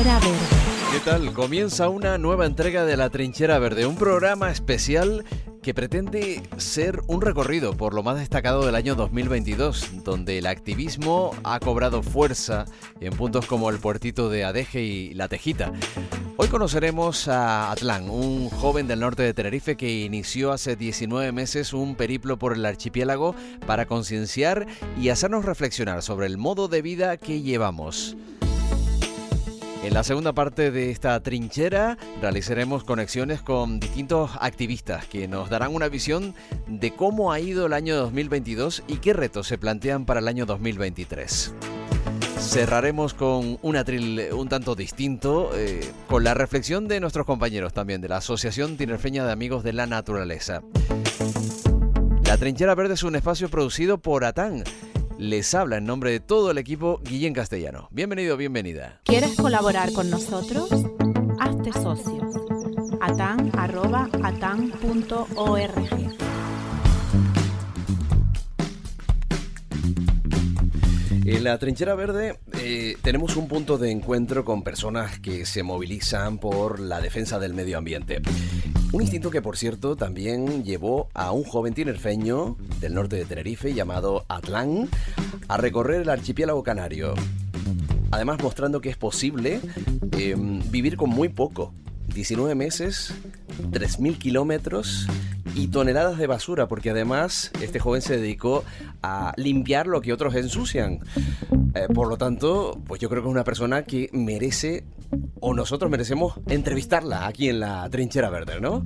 ¿Qué tal? Comienza una nueva entrega de La Trinchera Verde, un programa especial que pretende ser un recorrido por lo más destacado del año 2022, donde el activismo ha cobrado fuerza en puntos como el puertito de Adeje y La Tejita. Hoy conoceremos a Atlán, un joven del norte de Tenerife que inició hace 19 meses un periplo por el archipiélago para concienciar y hacernos reflexionar sobre el modo de vida que llevamos. En la segunda parte de esta trinchera realizaremos conexiones con distintos activistas que nos darán una visión de cómo ha ido el año 2022 y qué retos se plantean para el año 2023. Cerraremos con un atril un tanto distinto, eh, con la reflexión de nuestros compañeros también de la Asociación Tinerfeña de Amigos de la Naturaleza. La Trinchera Verde es un espacio producido por ATAN les habla en nombre de todo el equipo Guillén Castellano. Bienvenido, bienvenida. ¿Quieres colaborar con nosotros? Hazte socio. atan.atan.org En la Trinchera Verde eh, tenemos un punto de encuentro con personas que se movilizan por la defensa del medio ambiente. Un instinto que, por cierto, también llevó a un joven tinerfeño del norte de Tenerife llamado Atlán a recorrer el archipiélago canario. Además, mostrando que es posible em, vivir con muy poco. 19 meses, 3.000 kilómetros y toneladas de basura, porque además este joven se dedicó a limpiar lo que otros ensucian. Eh, por lo tanto, pues yo creo que es una persona que merece o nosotros merecemos entrevistarla aquí en la Trinchera Verde, ¿no?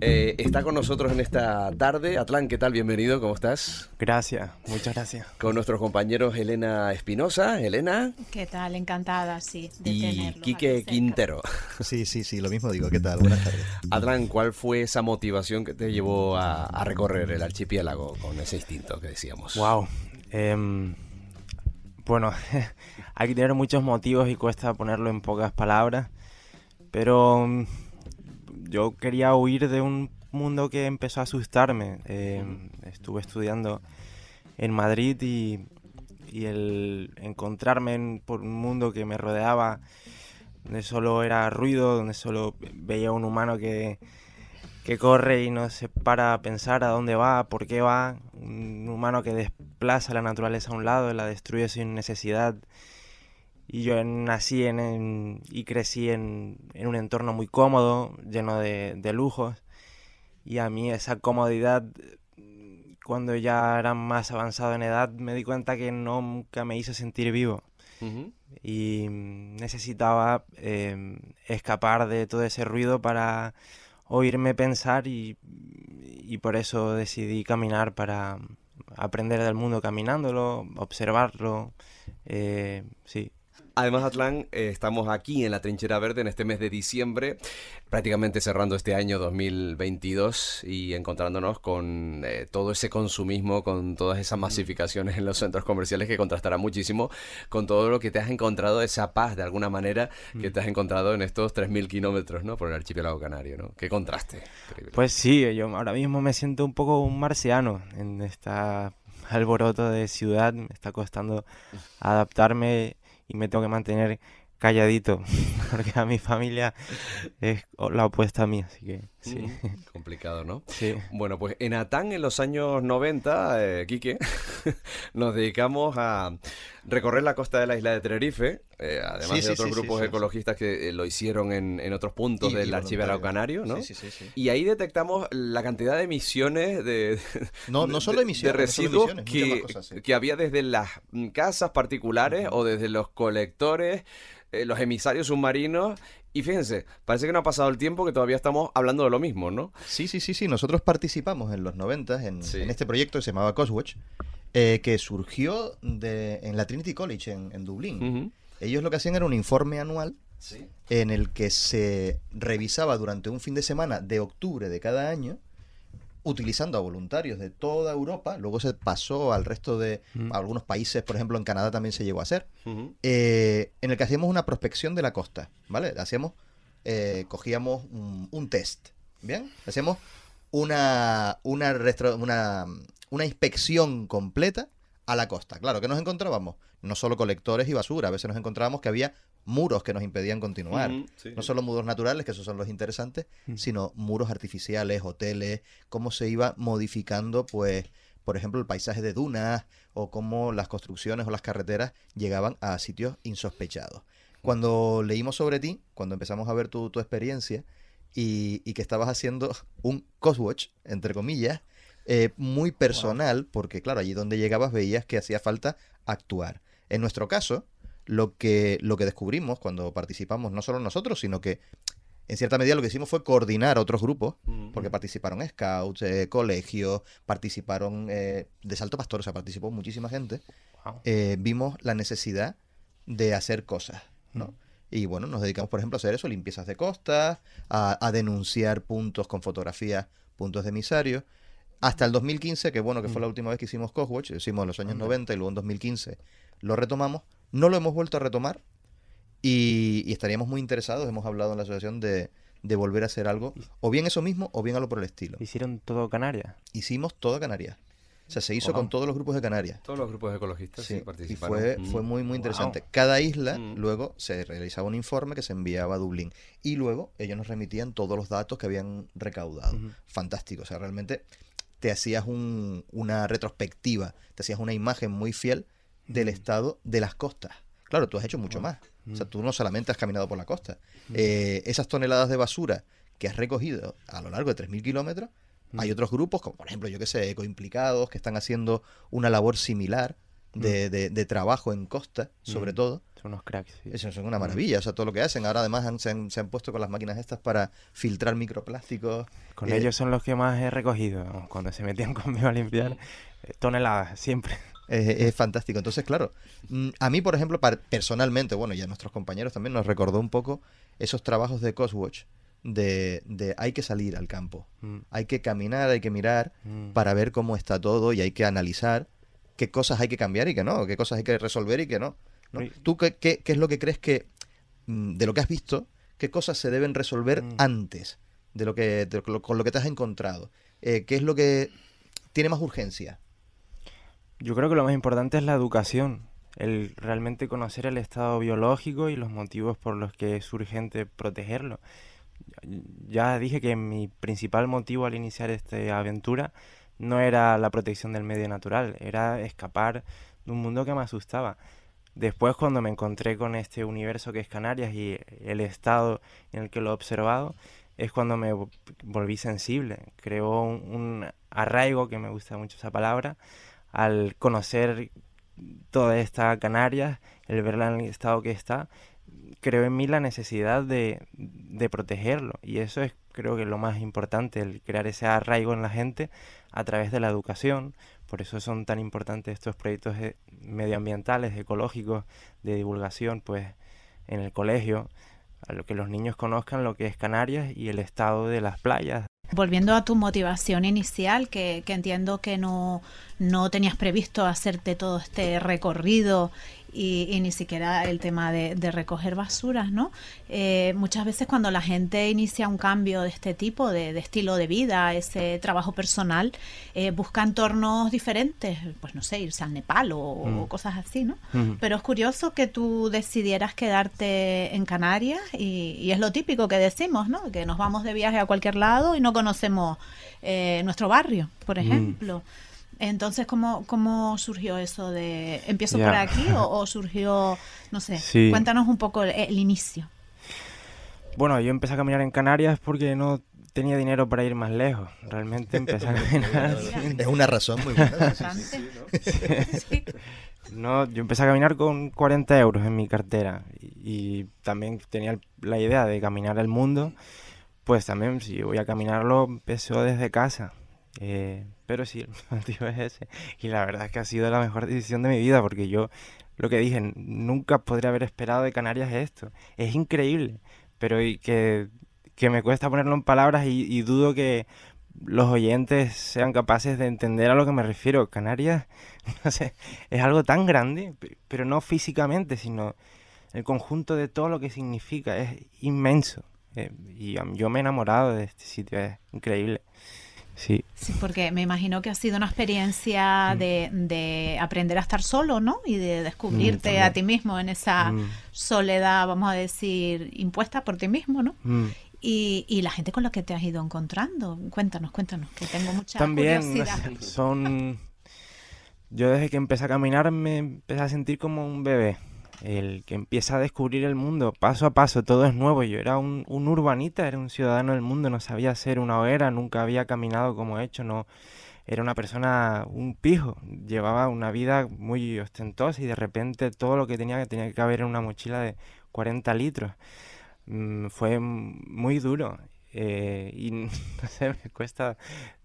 Eh, está con nosotros en esta tarde. Atlán, ¿qué tal? Bienvenido, ¿cómo estás? Gracias, muchas gracias. Con nuestros compañeros Elena Espinosa. Elena. ¿Qué tal? Encantada, sí, de y Quique Quintero. Sí, sí, sí, lo mismo digo. ¿Qué tal? Buenas tardes. Atlán, ¿cuál fue esa motivación que te llevó a, recorrer el archipiélago con ese instinto que decíamos? Wow. Em, bueno, hay que tener muchos motivos y cuesta ponerlo en pocas palabras, pero mm, yo quería huir de un mundo que empezó a asustarme. Eh, estuve estudiando en Madrid y, el encontrarme por un mundo que me rodeaba, donde solo era ruido, donde solo veía un humano que, que corre y no se para a pensar a dónde va, por qué va, un humano que desplaza la naturaleza a un lado, la destruye sin necesidad y yo nací en, y crecí en, un entorno muy cómodo, lleno de, lujos. Y a mí esa comodidad, cuando ya era más avanzado en edad, me di cuenta que nunca me hizo sentir vivo. Y necesitaba em, escapar de todo ese ruido para oírme pensar y, y por eso decidí caminar para aprender del mundo caminándolo, observarlo. Eh, sí. Además, Atlán, eh, estamos aquí en la Trinchera Verde en este mes de diciembre, prácticamente cerrando este año 2022 y encontrándonos con eh, todo ese consumismo, con todas esas masificaciones en los centros comerciales que contrastará muchísimo con todo lo que te has encontrado, esa paz de alguna manera que te has encontrado en estos 3.000 kilómetros ¿no? por el archipiélago canario. ¿no? Qué contraste. Pues sí, yo ahora mismo me siento un poco un marciano en esta alboroto de ciudad, me está costando adaptarme y me tengo que mantener calladito, porque a mi familia es la opuesta a mí, así que sí. Mm, complicado, ¿no? Sí. Bueno, pues en Atán en los años 90, eh, Quique, nos dedicamos a recorrer la costa de la isla de Tenerife, eh, además de otros grupos ecologistas que eh, lo hicieron en, otros puntos del archipiélago canario, ¿no? Y ahí detectamos la cantidad de emisiones de... No, no solo emisiones, de residuos que, que había desde las casas particulares o desde los colectores eh, los emisarios submarinos. Y fíjense, parece que no ha pasado el tiempo que todavía estamos hablando de lo mismo, ¿no? Sí, sí, sí, sí. Nosotros participamos en los 90 en, este proyecto que se llamaba Coswatch, eh, que surgió de, en la Trinity College en, Dublín. Ellos lo que hacían era un informe anual en el que se revisaba durante un fin de semana de octubre de cada año utilizando a voluntarios de toda Europa, luego se pasó al resto de algunos países, por ejemplo en Canadá también se llegó a hacer, eh, en el que hacíamos una prospección de la costa, ¿vale? Hacíamos, eh, cogíamos un, test, ¿bien? Hacíamos una, una, una, una inspección completa a la costa. Claro, que nos encontrábamos? No solo colectores y basura, a veces nos encontrábamos que había muros que nos impedían continuar. no solo muros naturales, que esos son los interesantes, sino muros artificiales, hoteles, cómo se iba modificando, pues, por ejemplo, el paisaje de dunas o cómo las construcciones o las carreteras llegaban a sitios insospechados. Cuando leímos sobre ti, cuando empezamos a ver tu, experiencia y, que estabas haciendo un Coswatch, entre comillas, eh, muy personal, porque claro, allí donde llegabas veías que hacía falta actuar. En nuestro caso, lo que, lo que descubrimos cuando participamos, no solo nosotros, sino que en cierta medida lo que hicimos fue coordinar otros grupos, porque participaron scouts, eh, colegios, participaron eh, de Salto Pastor, o sea, participó muchísima gente. Eh, vimos la necesidad de hacer cosas, ¿no? Y bueno, nos dedicamos, por ejemplo, a hacer eso, limpiezas de costas, a, denunciar puntos con fotografías, puntos de emisario. Hasta el 2015, que bueno, que fue la última vez que hicimos Coswatch, hicimos en los años 90 y luego en 2015 lo retomamos, no lo hemos vuelto a retomar y, estaríamos muy interesados, hemos hablado en la asociación de, volver a hacer algo, o bien eso mismo, o bien algo por el estilo. ¿Hicieron todo Canarias? Hicimos todo Canarias. O sea, se hizo con todos los grupos de Canarias. Todos los grupos ecologistas sí, participaron. Y fue, mm. fue muy, muy interesante. Cada isla mm. luego se realizaba un informe que se enviaba a Dublín. Y luego ellos nos remitían todos los datos que habían recaudado. Fantástico. O sea, realmente te hacías una retrospectiva, te hacías una imagen muy fiel del estado de las costas. Claro, tú has hecho mucho más. O sea, tú no solamente has caminado por la costa. Eh, esas toneladas de basura que has recogido a lo largo de 3.000 kilómetros, hay otros grupos, como por ejemplo, yo que sé, ecoimplicados, que están haciendo una labor similar de, de, trabajo en costa, sobre todo. Son unos cracks. Eso son una maravilla, o sea, todo lo que hacen. Ahora además se, han, puesto con las máquinas estas para filtrar microplásticos. Con ellos son los que más he recogido. Cuando se metían conmigo a limpiar, eh, toneladas, siempre. Es, fantástico. Entonces, claro, mm, a mí, por ejemplo, personalmente, bueno, y a nuestros compañeros también nos recordó un poco esos trabajos de Coswatch. De, de hay que salir al campo, mm. hay que caminar, hay que mirar mm. para ver cómo está todo y hay que analizar qué cosas hay que cambiar y qué no, qué cosas hay que resolver y qué no. ¿Tú qué, qué, es lo que crees que, de lo que has visto, qué cosas se deben resolver antes de lo que, con lo que te has encontrado? Eh, ¿Qué es lo que tiene más urgencia? Yo creo que lo más importante es la educación, el realmente conocer el estado biológico y los motivos por los que es urgente protegerlo. Ya dije que mi principal motivo al iniciar esta aventura no era la protección del medio natural, era escapar de un mundo que me asustaba. Después cuando me encontré con este universo que es Canarias y el estado en el que lo he observado, es cuando me volví sensible. Creó un arraigo, que me gusta mucho esa palabra, al conocer toda esta Canarias, el verla en el estado que está, creo en mí la necesidad de, protegerlo. Y eso es creo que lo más importante, el crear ese arraigo en la gente a través de la educación. Por eso son tan importantes estos proyectos medioambientales, ecológicos, de divulgación, pues en el colegio, a lo que los niños conozcan lo que es Canarias y el estado de las playas, Volviendo a tu motivación inicial, que, que entiendo que no, no tenías previsto hacerte todo este recorrido y, ni siquiera el tema de, recoger basuras, ¿no? Eh, muchas veces cuando la gente inicia un cambio de este tipo, de, estilo de vida, ese trabajo personal, eh, busca entornos diferentes, pues no sé, irse al Nepal o, mm. cosas así, ¿no? Pero es curioso que tú decidieras quedarte en Canarias y, es lo típico que decimos, ¿no? Que nos vamos de viaje a cualquier lado y no conocemos eh, nuestro barrio, por mm. Entonces, ¿cómo, cómo surgió eso de empiezo por aquí o, surgió, no sé, cuéntanos un poco el, inicio? Bueno, yo empecé a caminar en Canarias porque no tenía dinero para ir más lejos. Realmente empecé a caminar. Es una razón muy buena. ¿no? yo empecé a caminar con 40 euros en mi cartera y, también tenía la idea de caminar el mundo. Pues también, si voy a caminarlo, empezó desde casa. Eh, pero sí, el motivo es ese. Y la verdad es que ha sido la mejor decisión de mi vida porque yo, lo que dije, nunca podría haber esperado de Canarias esto. Es increíble, pero que, que me cuesta ponerlo en palabras y, dudo que los oyentes sean capaces de entender a lo que me refiero. Canarias, no sé, es algo tan grande, pero no físicamente, sino el conjunto de todo lo que significa. Es inmenso. Eh, y yo me he enamorado de este sitio, es increíble. Sí. Sí, porque me imagino que ha sido una experiencia mm. de, aprender a estar solo, ¿no? Y de descubrirte mm, a ti mismo en esa mm. soledad, vamos a decir, impuesta por ti mismo, ¿no? Y, y, la gente con la que te has ido encontrando. Cuéntanos, cuéntanos, que tengo mucha También curiosidad. son... Yo desde que empecé a caminar me empecé a sentir como un bebé el que empieza a descubrir el mundo paso a paso, todo es nuevo. Yo era un, urbanita, era un ciudadano del mundo, no sabía hacer una hoguera, nunca había caminado como he hecho, no era una persona, un pijo, llevaba una vida muy ostentosa y de repente todo lo que tenía que tenía que caber en una mochila de 40 litros. Mm, fue muy duro eh, y no sé, me cuesta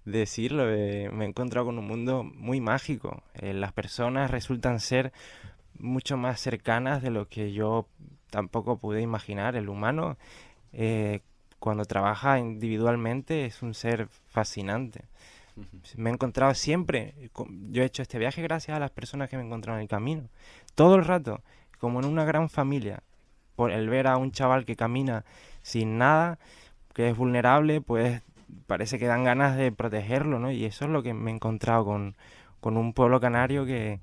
decirlo, eh, me he encontrado con un mundo muy mágico. Eh, las personas resultan ser mucho más cercanas de lo que yo tampoco pude imaginar. El humano, eh, cuando trabaja individualmente, es un ser fascinante. Me he encontrado siempre, yo he hecho este viaje gracias a las personas que me encontraron en el camino. Todo el rato, como en una gran familia. Por el ver a un chaval que camina sin nada, que es vulnerable, pues parece que dan ganas de protegerlo, ¿no? Y eso es lo que me he encontrado con, con un pueblo canario que,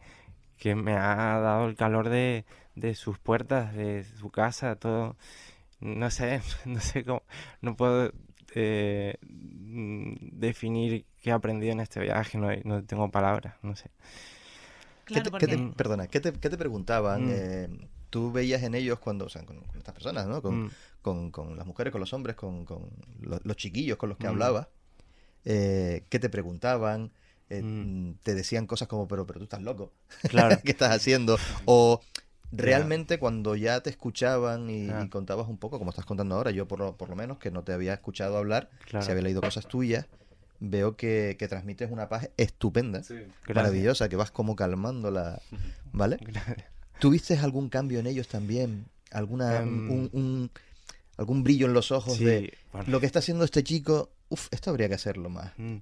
que me ha dado el calor de, de sus puertas, de su casa, todo. No sé, no sé cómo, no puedo eh, mm, definir qué he aprendido en este viaje, no, no tengo palabras, no sé. ¿Qué te, perdona, ¿qué te, qué te preguntaban? Mm. Eh, tú veías en ellos cuando, o sea, con, estas personas, ¿no? Con, mm. con, con, las mujeres, con los hombres, con, con los, chiquillos con los que hablabas, eh, ¿qué te preguntaban? Eh, mm. te decían cosas como, pero, pero tú estás loco, claro. ¿qué estás haciendo? O realmente cuando ya te escuchaban y, contabas un poco, como estás contando ahora, yo por lo, por lo menos, que no te había escuchado hablar, si había leído cosas tuyas, veo que, transmites una paz estupenda, maravillosa, que vas como calmándola, ¿vale? ¿Tuviste algún cambio en ellos también? ¿Alguna, em. un, algún brillo en los ojos de lo que está haciendo este chico? Uf, esto habría que hacerlo más. Mm.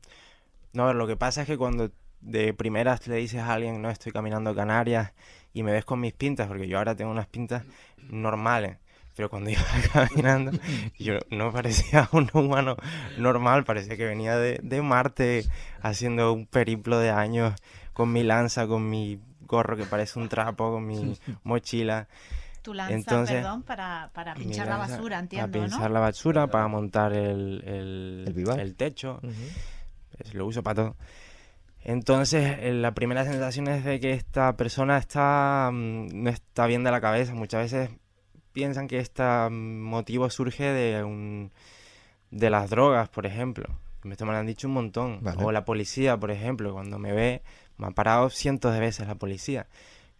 No, lo que pasa es que cuando de primeras le dices a alguien, no, estoy caminando a Canarias y me ves con mis pintas, porque yo ahora tengo unas pintas normales, pero cuando iba caminando yo no parecía un humano normal, parecía que venía de, de Marte haciendo un periplo de años con mi lanza, con mi gorro que parece un trapo, con mi mochila. Tu lanza, Entonces, perdón, para, para pinchar la basura, entiendo, Para pinchar la basura, para montar el, el, el, techo lo uso para todo. Entonces, eh, la primera sensación es de que esta persona está, mm, no está bien de la cabeza. Muchas veces piensan que este motivo surge de, un, de las drogas, por ejemplo. Esto me lo han dicho un montón. O la policía, por ejemplo, cuando me ve, me ha parado cientos de veces la policía.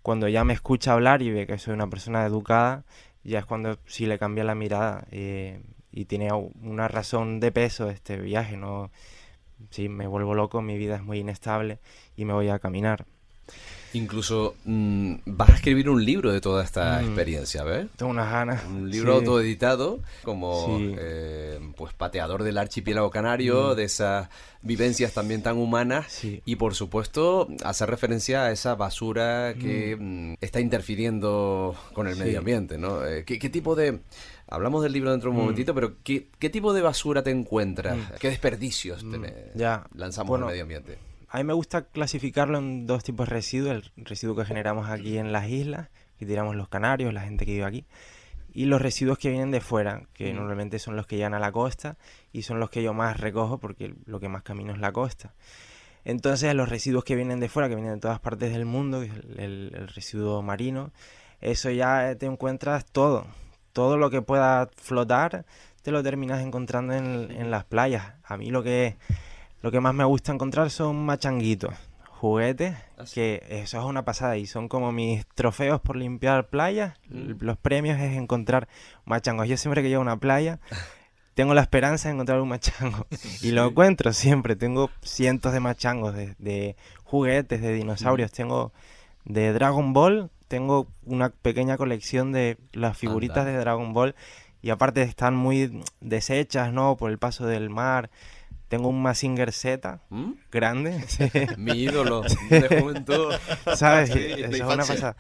Cuando ya me escucha hablar y ve que soy una persona educada, ya es cuando sí le cambia la mirada eh, y tiene una razón de peso este viaje, no sí, me vuelvo loco, mi vida es muy inestable y me voy a caminar. Incluso mm, vas a escribir un libro de toda esta mm. experiencia, ¿ves? Tengo unas ganas. Un libro autoeditado como eh, pues pateador del archipiélago canario, mm. de esas vivencias también tan humanas y por supuesto hacer referencia a esa basura que está interfiriendo con el medio ambiente, ¿no? Eh, ¿qué, tipo de Hablamos del libro dentro de un mm. momentito, pero ¿qué, tipo de basura te encuentras? Mm. ¿Qué desperdicios mm. ya. lanzamos al medio ambiente? A mí me gusta clasificarlo en dos tipos de residuos. El residuo que generamos aquí en las islas, que tiramos los canarios, la gente que vive aquí, y los residuos que vienen de fuera, que normalmente son los que llegan a la costa y son los que yo más recojo porque lo que más camino es la costa. Entonces los residuos que vienen de fuera, que vienen de todas partes del mundo, el residuo marino, eso ya te encuentras todo todo lo que pueda flotar te lo terminas encontrando en, las playas. A mí lo que, lo que más me gusta encontrar son machanguitos, juguetes, que eso es una pasada y son como mis trofeos por limpiar playas. Mm. Los premios es encontrar machangos. Yo siempre que llego a una playa tengo la esperanza de encontrar un machango y lo encuentro siempre. Tengo cientos de machangos, de, juguetes, de dinosaurios. Mm. Tengo de Dragon Ball tengo una pequeña colección de las figuritas de Dragon Ball y aparte están muy deshechas, ¿no? Por el paso del mar. Tengo un Mazinger Z ¿Mm? grande. Mi ídolo de juventud. ¿Sabes? eso es una pasada.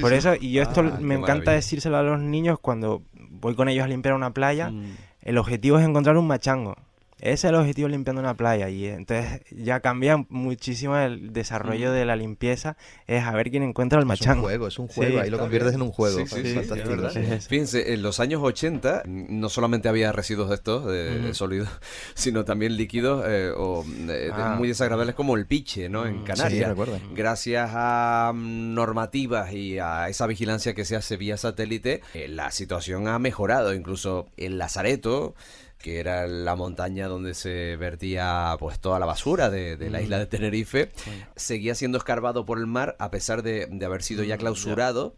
Por eso, y yo esto ah, me encanta decírselo a los niños cuando voy con ellos a limpiar una playa. Mm. El objetivo es encontrar un machango. Ese es el objetivo limpiando una playa y entonces ya cambia muchísimo el desarrollo mm. de la limpieza, es a ver quién encuentra el machango. Es un juego, es un juego, ahí lo conviertes en un juego. fantástico. Fíjense, en los años 80 no solamente había residuos de estos, de, sólidos, sino también líquidos eh, o eh, ah. muy desagradables como el piche, ¿no? En mm. Canarias. Gracias a normativas y a esa vigilancia que se hace vía satélite, eh, la situación ha mejorado. Incluso en Lazareto que era la montaña donde se vertía pues toda la basura de, la isla de mm. Tenerife, seguía siendo escarbado por el mar a pesar de, haber sido ya mm, clausurado.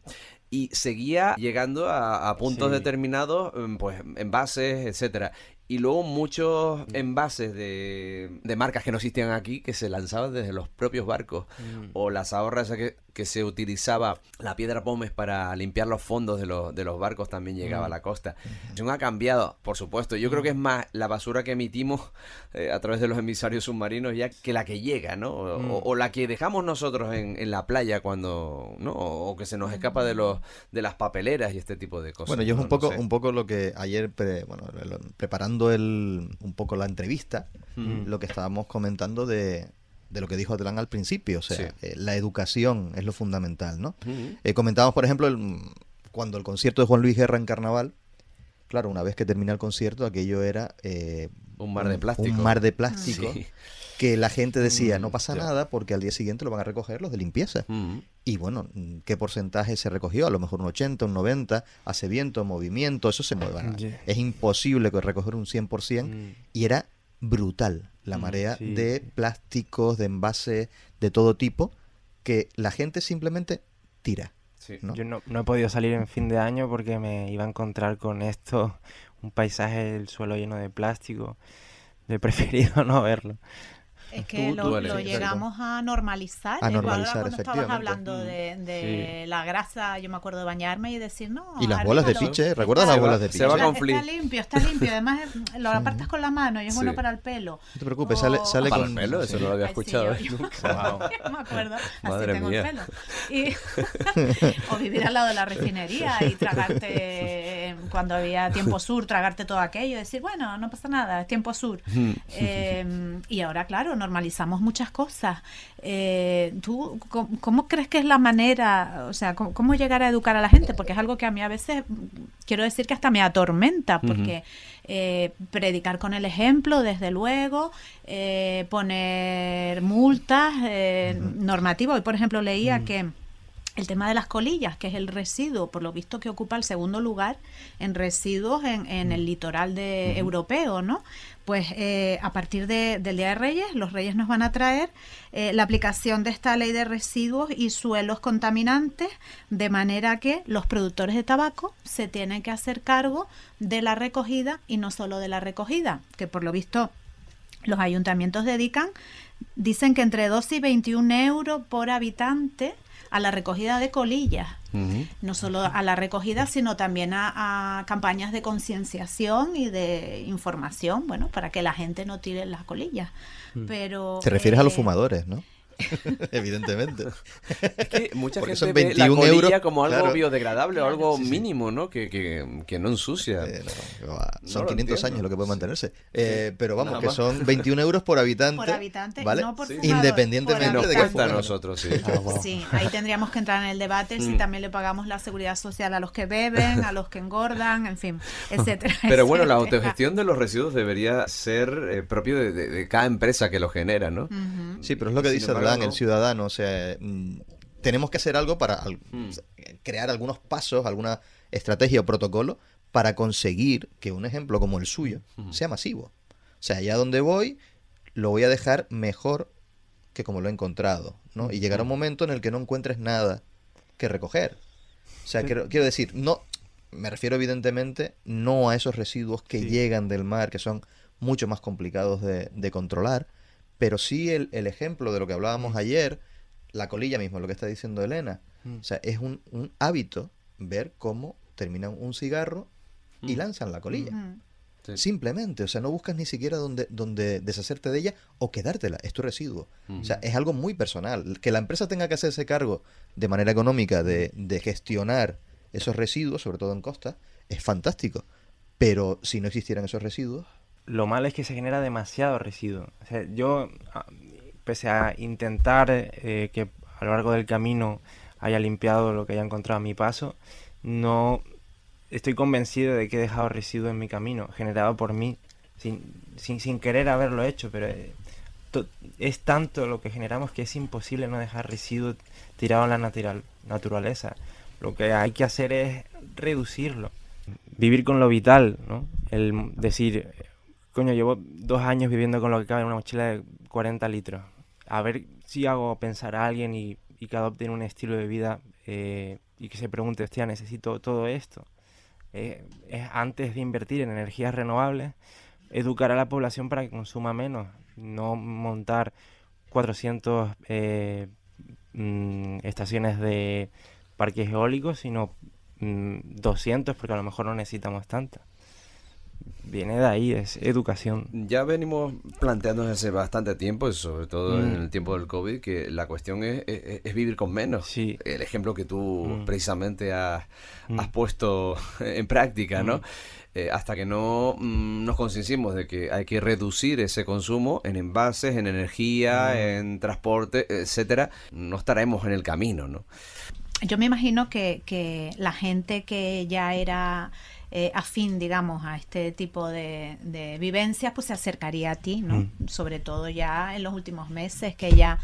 Y seguía llegando a, puntos determinados, mm, pues envases, etcétera y luego muchos envases de, de, marcas que no existían aquí que se lanzaban desde los propios barcos o las ahorras que, que se utilizaba la piedra pómez para limpiar los fondos de los, de los barcos también llegaba a la costa. Eso ha cambiado, por supuesto. Yo creo que es más la basura que emitimos eh, a través de los emisarios submarinos ya que la que llega, ¿no? O, la que dejamos nosotros en, en, la playa cuando, ¿no? O que se nos escapa de los de las papeleras y este tipo de cosas. Bueno, yo es un poco un poco lo que ayer bueno, preparando el un poco la entrevista, lo que estábamos comentando de de lo que dijo Atlán al principio, o sea, eh, la educación es lo fundamental, ¿no? Eh, comentábamos, por ejemplo, el, cuando el concierto de Juan Luis Guerra en Carnaval, claro, una vez que termina el concierto, aquello era... Eh, un mar de plástico. Un mar de plástico. Que la gente decía, no pasa nada porque al día siguiente lo van a recoger los de limpieza. Y bueno, ¿qué porcentaje se recogió? A lo mejor un 80, un 90, hace viento, movimiento, eso se mueve. Es imposible recoger un 100% y era brutal la mm, marea de plásticos, de envases, de todo tipo, que la gente simplemente tira. Yo no, he podido salir en fin de año porque me iba a encontrar con esto, un paisaje del suelo lleno de plástico. He preferido no verlo. Es que lo, llegamos a normalizar. A normalizar, cuando estabas hablando de, la grasa, yo me acuerdo de bañarme y decir, no. Y las bolas de piche, ¿recuerdas las bolas de piche? Se va con Está limpio, está limpio. Además, lo apartas con la mano y es bueno para el pelo. No te preocupes, sale, sale ¿Para el pelo? Eso no lo había escuchado. Me acuerdo. Madre Así tengo mía. el pelo. Y, o vivir al lado de la refinería y tragarte, cuando había tiempo sur, tragarte todo aquello y decir, bueno, no pasa nada, es tiempo sur. eh, y ahora, claro, normalizamos muchas cosas. Eh, ¿Tú cómo, crees que es la manera, o sea, cómo, llegar a educar a la gente? Porque es algo que a mí a veces, quiero decir que hasta me atormenta, porque eh, predicar con el ejemplo, desde luego, eh, poner multas, normativas. Hoy, por ejemplo, leía que el tema de las colillas, que es el residuo, por lo visto que ocupa el segundo lugar en residuos en, en el litoral de, europeo, ¿no? Pues eh, a partir de, del Día de Reyes, los Reyes nos van a traer eh, la aplicación de esta ley de residuos y suelos contaminantes, de manera que los productores de tabaco se tienen que hacer cargo de la recogida y no solo de la recogida, que por lo visto los ayuntamientos dedican, dicen que entre 12 y 21 euros por habitante a la recogida de colillas. No solo a la recogida, sino también a, campañas de concienciación y de información, bueno, para que la gente no tire las colillas. Mm. Pero, Te refieres a los eh, fumadores, ¿no? Evidentemente. Es que mucha gente ve la colilla como algo biodegradable o algo mínimo, ¿no? Que, que, no ensucia. Eh, son 500 años lo que puede mantenerse. Eh, pero vamos, que son 21 euros por habitante. Por habitante, ¿vale? no por Independientemente de que a nosotros, sí. Ah, sí, ahí tendríamos que entrar en el debate si mm. también le pagamos la seguridad social a los que beben, a los que engordan, en fin, etcétera. Pero bueno, la autogestión de los residuos debería ser eh, propio de, cada empresa que lo genera, ¿no? Sí, pero es lo que dice el ciudadano. O sea, mm, tenemos que hacer algo para mm. crear algunos pasos, alguna estrategia o protocolo para conseguir que un ejemplo como el suyo sea masivo. O sea, allá donde voy, lo voy a dejar mejor que como lo he encontrado, ¿no? Y llegará un momento en el que no encuentres nada que recoger. O sea, quiero, quiero, decir, no, me refiero evidentemente no a esos residuos que llegan del mar, que son mucho más complicados de, de controlar, pero sí el, el ejemplo de lo que hablábamos mm. ayer, la colilla mismo, lo que está diciendo Elena. Mm. O sea, es un, un, hábito ver cómo terminan un cigarro y mm. lanzan la colilla. Simplemente, o sea, no buscas ni siquiera donde, donde deshacerte de ella o quedártela, es tu residuo. O sea, es algo muy personal. Que la empresa tenga que hacerse cargo de manera económica de, de gestionar esos residuos, sobre todo en costa, es fantástico. Pero si no existieran esos residuos, lo malo es que se genera demasiado residuo. O sea, yo, ah, pese a intentar eh, que a lo largo del camino haya limpiado lo que haya encontrado a mi paso, no estoy convencido de que he dejado residuo en mi camino, generado por mí, sin, sin, querer haberlo hecho, pero eh, es tanto lo que generamos que es imposible no dejar residuo tirado en la natural, naturaleza. Lo que hay que hacer es reducirlo. Vivir con lo vital, ¿no? El decir, coño, llevo dos años viviendo con lo que cabe en una mochila de 40 litros. A ver si hago pensar a alguien y, que adopten un estilo de vida eh, y que se pregunte, hostia, necesito todo esto. Eh, es antes de invertir en energías renovables, educar a la población para que consuma menos, no montar 400 eh, mm, estaciones de parques eólicos, sino 200 mm, porque a lo mejor no necesitamos tantas. Viene de ahí, es educación. Ya venimos planteándonos hace bastante tiempo, sobre todo en mm. el tiempo del COVID, que la cuestión es, vivir con menos. Sí. El ejemplo que tú precisamente has, has, puesto en práctica, ¿no? Eh, hasta que no mm, nos concienciemos de que hay que reducir ese consumo en envases, en energía, mm. en transporte, etcétera, no estaremos en el camino, ¿no? Yo me imagino que, que la gente que ya era eh, afín, digamos, a este tipo de, vivencias, pues se acercaría a ti, ¿no? Mm. Sobre todo ya en los últimos meses que ya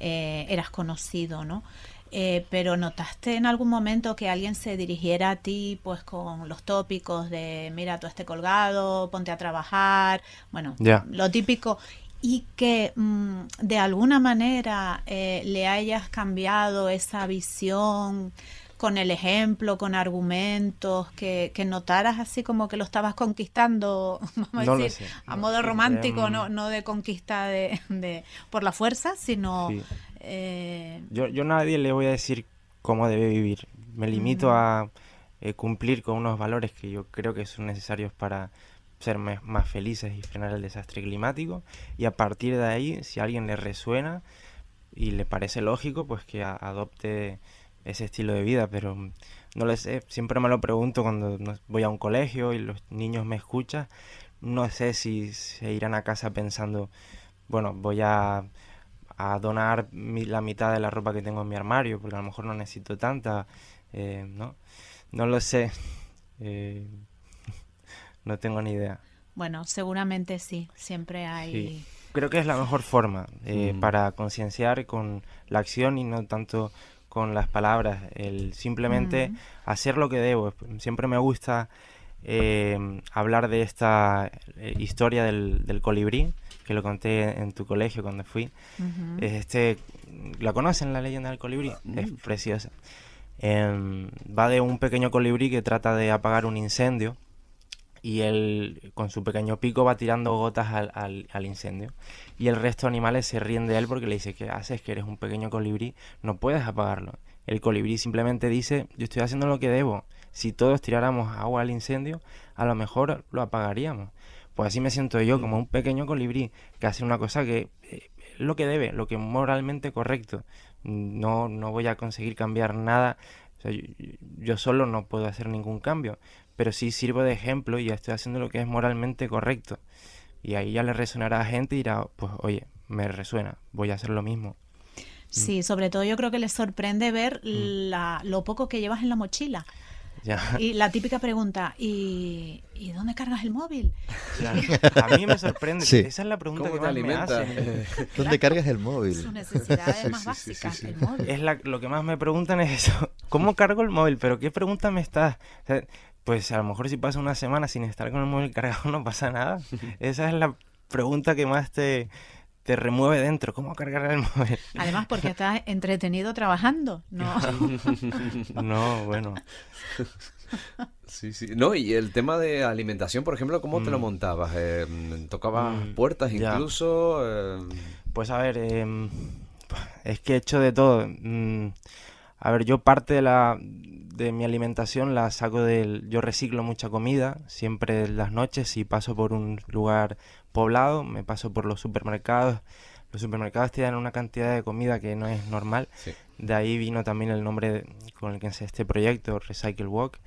eh, eras conocido, ¿no? Eh, pero ¿notaste en algún momento que alguien se dirigiera a ti pues con los tópicos de mira, tú esté colgado, ponte a trabajar, bueno, lo típico, y que mm, de alguna manera eh, le hayas cambiado esa visión con el ejemplo, con argumentos, que, notaras así como que lo estabas conquistando, vamos a decir, a modo romántico, no, no de conquista de, de, por la fuerza, sino eh, yo, yo a nadie le voy a decir cómo debe vivir. Me limito a eh, cumplir con unos valores que yo creo que son necesarios para ser más felices y frenar el desastre climático. Y a partir de ahí, si a alguien le resuena y le parece lógico, pues que adopte ese estilo de vida. Pero no lo sé, siempre me lo pregunto cuando voy a un colegio y los niños me escuchan. No sé si se irán a casa pensando, bueno, voy a a donar la mitad de la ropa que tengo en mi armario, porque a lo mejor no necesito tanta, eh, ¿no? No lo sé. Eh, no tengo ni idea. Bueno, seguramente sí, siempre hay... Creo que es la mejor forma eh, mm. para concienciar con la acción y no tanto con las palabras, el simplemente mm. hacer lo que debo. Siempre me gusta hablar de esta historia del, del colibrí, que lo conté en tu colegio cuando fui. este, ¿La conocen la leyenda del colibrí? Mm. Es preciosa. Em, va de un pequeño colibrí que trata de apagar un incendio y él con su pequeño pico va tirando gotas al, al, incendio. Y el resto de animales se ríen de él porque le dice que haces que eres un pequeño colibrí no puedes apagarlo el colibrí simplemente dice yo estoy haciendo lo que debo. Si todos tiráramos agua al incendio a lo mejor lo apagaríamos pues así me siento yo, como un pequeño colibrí que hace una cosa que eh, lo que debe, lo que es moralmente correcto. No, no voy a conseguir cambiar nada. yo, solo no puedo hacer ningún cambio, pero sí sirvo de ejemplo y ya estoy haciendo lo que es moralmente correcto. Y ahí ya le resonará a gente y dirá, pues oye, me resuena, voy a hacer lo mismo. Sí, sobre todo yo creo que les sorprende ver mm. la, lo poco que llevas en la mochila. Y la típica pregunta, ¿y, dónde cargas el móvil? A mí me sorprende. Esa es la pregunta que más me hacen. ¿Dónde cargas el móvil? Sus necesidades más básicas, el móvil. Es lo que más me preguntan es eso. ¿Cómo cargo el móvil? ¿Pero qué pregunta me estás? Pues a lo mejor si pasa una semana sin estar con el móvil cargado no pasa nada. Esa es la pregunta que más te, te remueve dentro. ¿Cómo cargar el móvil? Además, porque estás entretenido trabajando, ¿no? no, bueno. Sí, sí. No, y el tema de alimentación, por ejemplo, ¿cómo te lo mm. montabas? Eh, ¿Tocabas mm, puertas incluso? Eh, pues a ver, em, es que he hecho de todo. Mm, a ver, yo parte de la de mi alimentación la saco del yo reciclo mucha comida siempre las noches y paso por un lugar poblado, me paso por los supermercados. Los supermercados tienen una cantidad de comida que no es normal. De ahí vino también el nombre con el que hice este proyecto, Recycle Walk,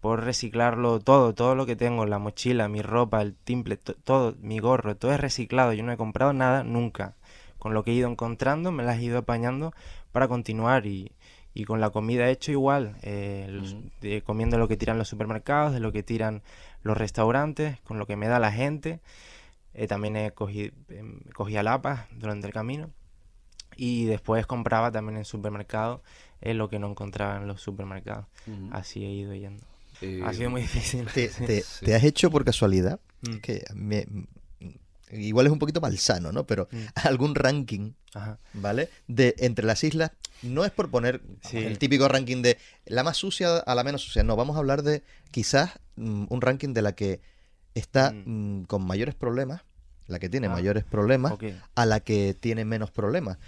por reciclarlo todo, todo lo que tengo, la mochila, mi ropa, el timple, todo, mi gorro, todo es reciclado. Yo no he comprado nada nunca. Con lo que he ido encontrando, me las he ido apañando para continuar y, y con la comida he hecho igual, eh, comiendo lo que tiran los supermercados, de lo que tiran los restaurantes, con lo que me da la gente. Eh, también he cogido, em, cogía lapas durante el camino y después compraba también en supermercados es lo que no encontraba en los supermercados. Así he ido yendo. ha sido muy difícil. ¿Te, has hecho por casualidad? Mm. Que igual es un poquito malsano, ¿no? Pero mm. algún ranking, ¿vale? De entre las islas, no es por poner el típico ranking de la más sucia a la menos sucia, no, vamos a hablar de quizás mm, un ranking de la que está con mayores problemas la que tiene ah, mayores problemas a la que tiene menos problemas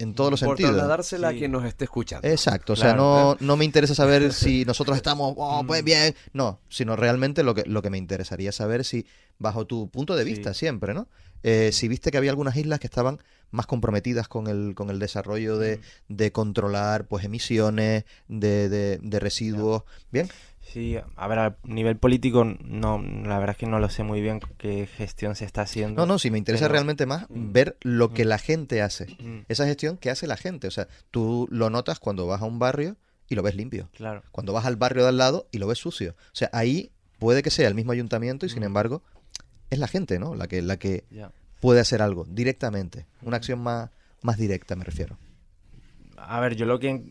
en todos los sentidos. Por trasladársela a quien nos esté escuchando. Exacto, o sea, no, no me interesa saber si nosotros estamos, oh, pues mm. bien, no, sino realmente lo que, lo que me interesaría saber si, bajo tu punto de vista siempre, ¿no? Eh, si viste que había algunas islas que estaban más comprometidas con el, con el desarrollo de, mm. de controlar pues emisiones de, de, residuos, ¿bien? Sí, a ver, a nivel político, no, la verdad es que no lo sé muy bien qué gestión se está haciendo. No, no, sí, me interesa realmente más mm. ver lo que mm. la gente hace. Mm. Esa gestión que hace la gente. O sea, tú lo notas cuando vas a un barrio y lo ves limpio. Claro. Cuando vas al barrio de al lado y lo ves sucio. O sea, ahí puede que sea el mismo ayuntamiento y sin embargo es la gente, ¿no? La que, la que puede hacer algo directamente. Una acción más, más directa, me refiero. A ver, yo lo que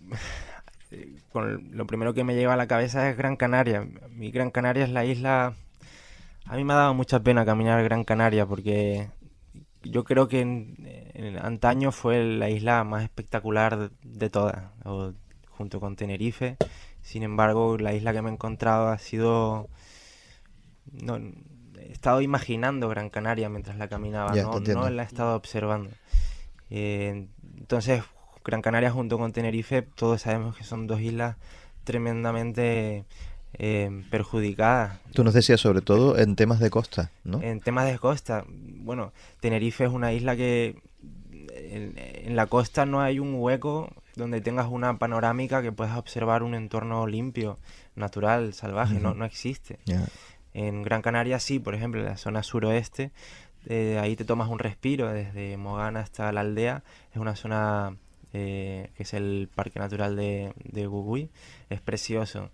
con lo primero que me lleva a la cabeza es Gran Canaria. Mi Gran Canaria es la isla... A mí me ha dado mucha pena caminar Gran Canaria porque yo creo que en, antaño fue la isla más espectacular de, todas, junto con Tenerife. Sin embargo, la isla que me he encontrado ha sido... No, he estado imaginando Gran Canaria mientras la caminaba, no, no, la he estado observando. Eh, entonces, Gran Canaria junto con Tenerife, todos sabemos que son dos islas tremendamente eh, perjudicadas. Tú nos decías sobre todo en temas de costa, ¿no? En temas de costa. Bueno, Tenerife es una isla que en, la costa no hay un hueco donde tengas una panorámica que puedas observar un entorno limpio, natural, salvaje, no, no existe. En Gran Canaria sí, por ejemplo, en la zona suroeste, eh, ahí te tomas un respiro desde Mogana hasta la aldea, es una zona eh, que es el Parque Natural de, de Es precioso.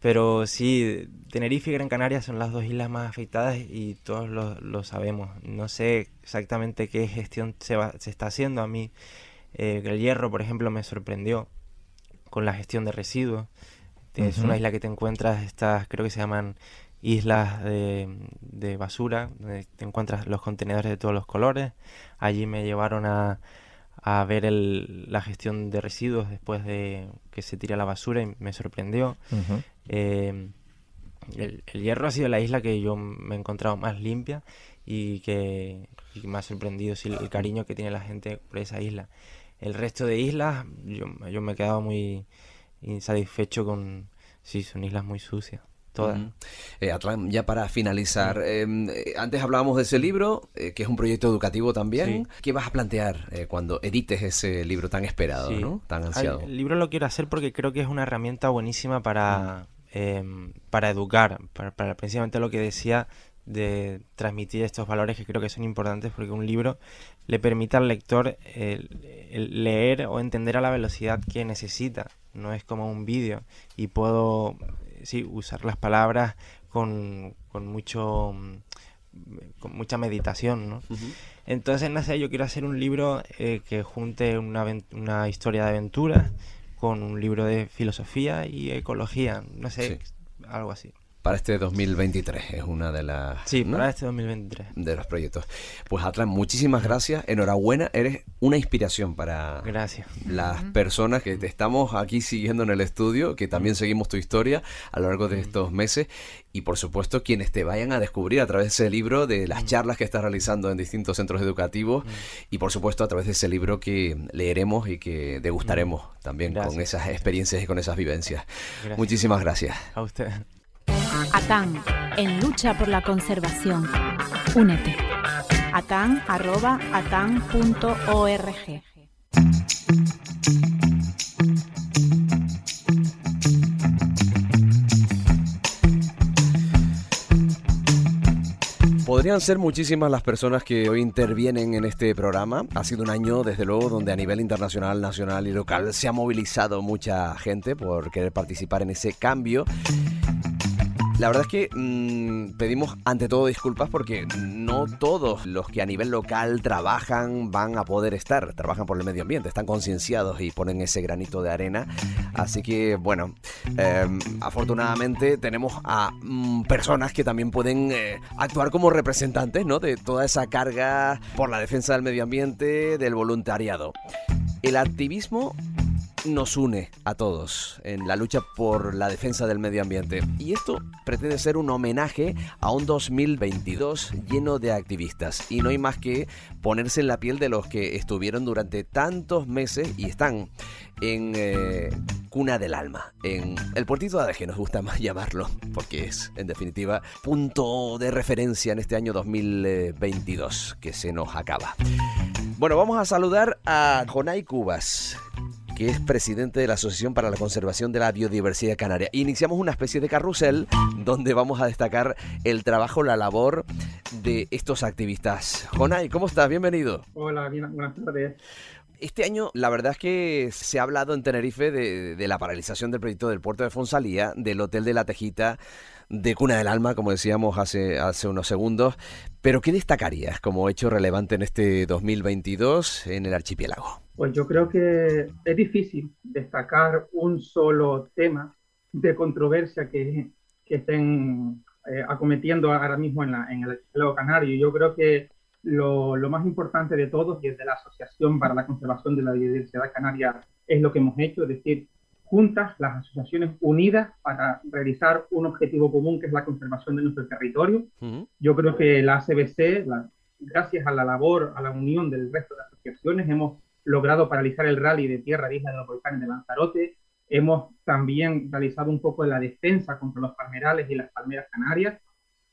Pero sí, Tenerife y Gran Canaria son las dos islas más afectadas y todos lo, sabemos. No sé exactamente qué gestión se, se está haciendo. A mí eh, el Hierro, por ejemplo, me sorprendió con la gestión de residuos. Es una isla que te encuentras, estas creo que se llaman islas de, de basura, donde te encuentras los contenedores de todos los colores. Allí me llevaron a, a ver el, la gestión de residuos después de que se tira la basura y me sorprendió. Eh, el, hierro ha sido la isla que yo me he encontrado más limpia y que, me ha sorprendido el cariño que tiene la gente por esa isla. El resto de islas, yo, yo me he quedado muy insatisfecho con... Sí, son islas muy sucias todas. Eh, ya para finalizar, em, eh, antes hablábamos de ese libro, eh, que es un proyecto educativo también. ¿Qué vas a plantear cuando edites ese libro tan esperado, ¿no? tan ansiado? el libro lo quiero hacer porque creo que es una herramienta buenísima para, em, para educar, para, precisamente lo que decía de transmitir estos valores que creo que son importantes porque un libro le permite al lector leer o entender a la velocidad que necesita. No es como un vídeo y puedo sí, usar las palabras con, con mucho con mucha meditación, ¿no? Entonces, no sé, yo quiero hacer un libro eh, que junte una, una, historia de aventuras con un libro de filosofía y ecología, no sé, algo así para este 2023. Es una de las. Sí, para este 2023. De los proyectos. Pues Atlan, muchísimas gracias. Enhorabuena. Eres una inspiración para gracias. las personas que te estamos aquí siguiendo en el estudio, que también seguimos tu historia a lo largo de estos meses. Y por supuesto, quienes te vayan a descubrir a través de ese libro, de las charlas que estás realizando en distintos centros educativos. Y por supuesto, a través de ese libro que leeremos y que degustaremos también con esas experiencias y con esas vivencias. Muchísimas gracias. A usted. ATAN, en lucha por la conservación. Únete. ATAN, atan Podrían ser muchísimas las personas que hoy intervienen en este programa. Ha sido un año, desde luego, donde a nivel internacional, nacional y local se ha movilizado mucha gente por querer participar en ese cambio la verdad es que mm, pedimos ante todo disculpas porque no todos los que a nivel local trabajan van a poder estar, trabajan por el medio ambiente, están concienciados y ponen ese granito de arena. Así que bueno, em, afortunadamente tenemos a mm, personas que también pueden eh, actuar como representantes ¿no? de toda esa carga por la defensa del medio ambiente, del voluntariado. El activismo nos une a todos en la lucha por la defensa del medio ambiente. Y esto pretende ser un homenaje a un 2022 lleno de activistas. Y no hay más que ponerse en la piel de los que estuvieron durante tantos meses y están en eh, Cuna del Alma, en el puertito de que nos gusta más llamarlo, porque es, en definitiva, punto de referencia en este año 2022 que se nos acaba. Bueno, vamos a saludar a Jonay Cubas, que es presidente de la Asociación para la Conservación de la Biodiversidad Canaria. Iniciamos una especie de carrusel donde vamos a destacar el trabajo, la labor de estos activistas. Jonay, ¿cómo estás? Bienvenido. Hola, buenas tardes. Este año, la verdad es que se ha hablado en Tenerife de, de, la paralización del proyecto del puerto de Fonsalía, del Hotel de la Tejita, de Cuna del Alma, como decíamos hace, hace unos segundos. Pero, ¿qué destacarías como hecho relevante en este 2022 en el archipiélago? Pues yo creo que es difícil destacar un solo tema de controversia que, que estén eh, acometiendo ahora mismo en, la, en el archipiélago canario. Yo creo que lo, lo, más importante de todos y desde la Asociación para la Conservación de la Biodiversidad Canaria es lo que hemos hecho, es decir, juntas las asociaciones unidas para realizar un objetivo común que es la conservación de nuestro territorio. Uh -huh. Yo creo que la ACBC, la, gracias a la labor, a la unión del resto de asociaciones, hemos logrado paralizar el rally de tierra de Isla de los Volcanes de Lanzarote. Hemos también realizado un poco de la defensa contra los palmerales y las palmeras canarias.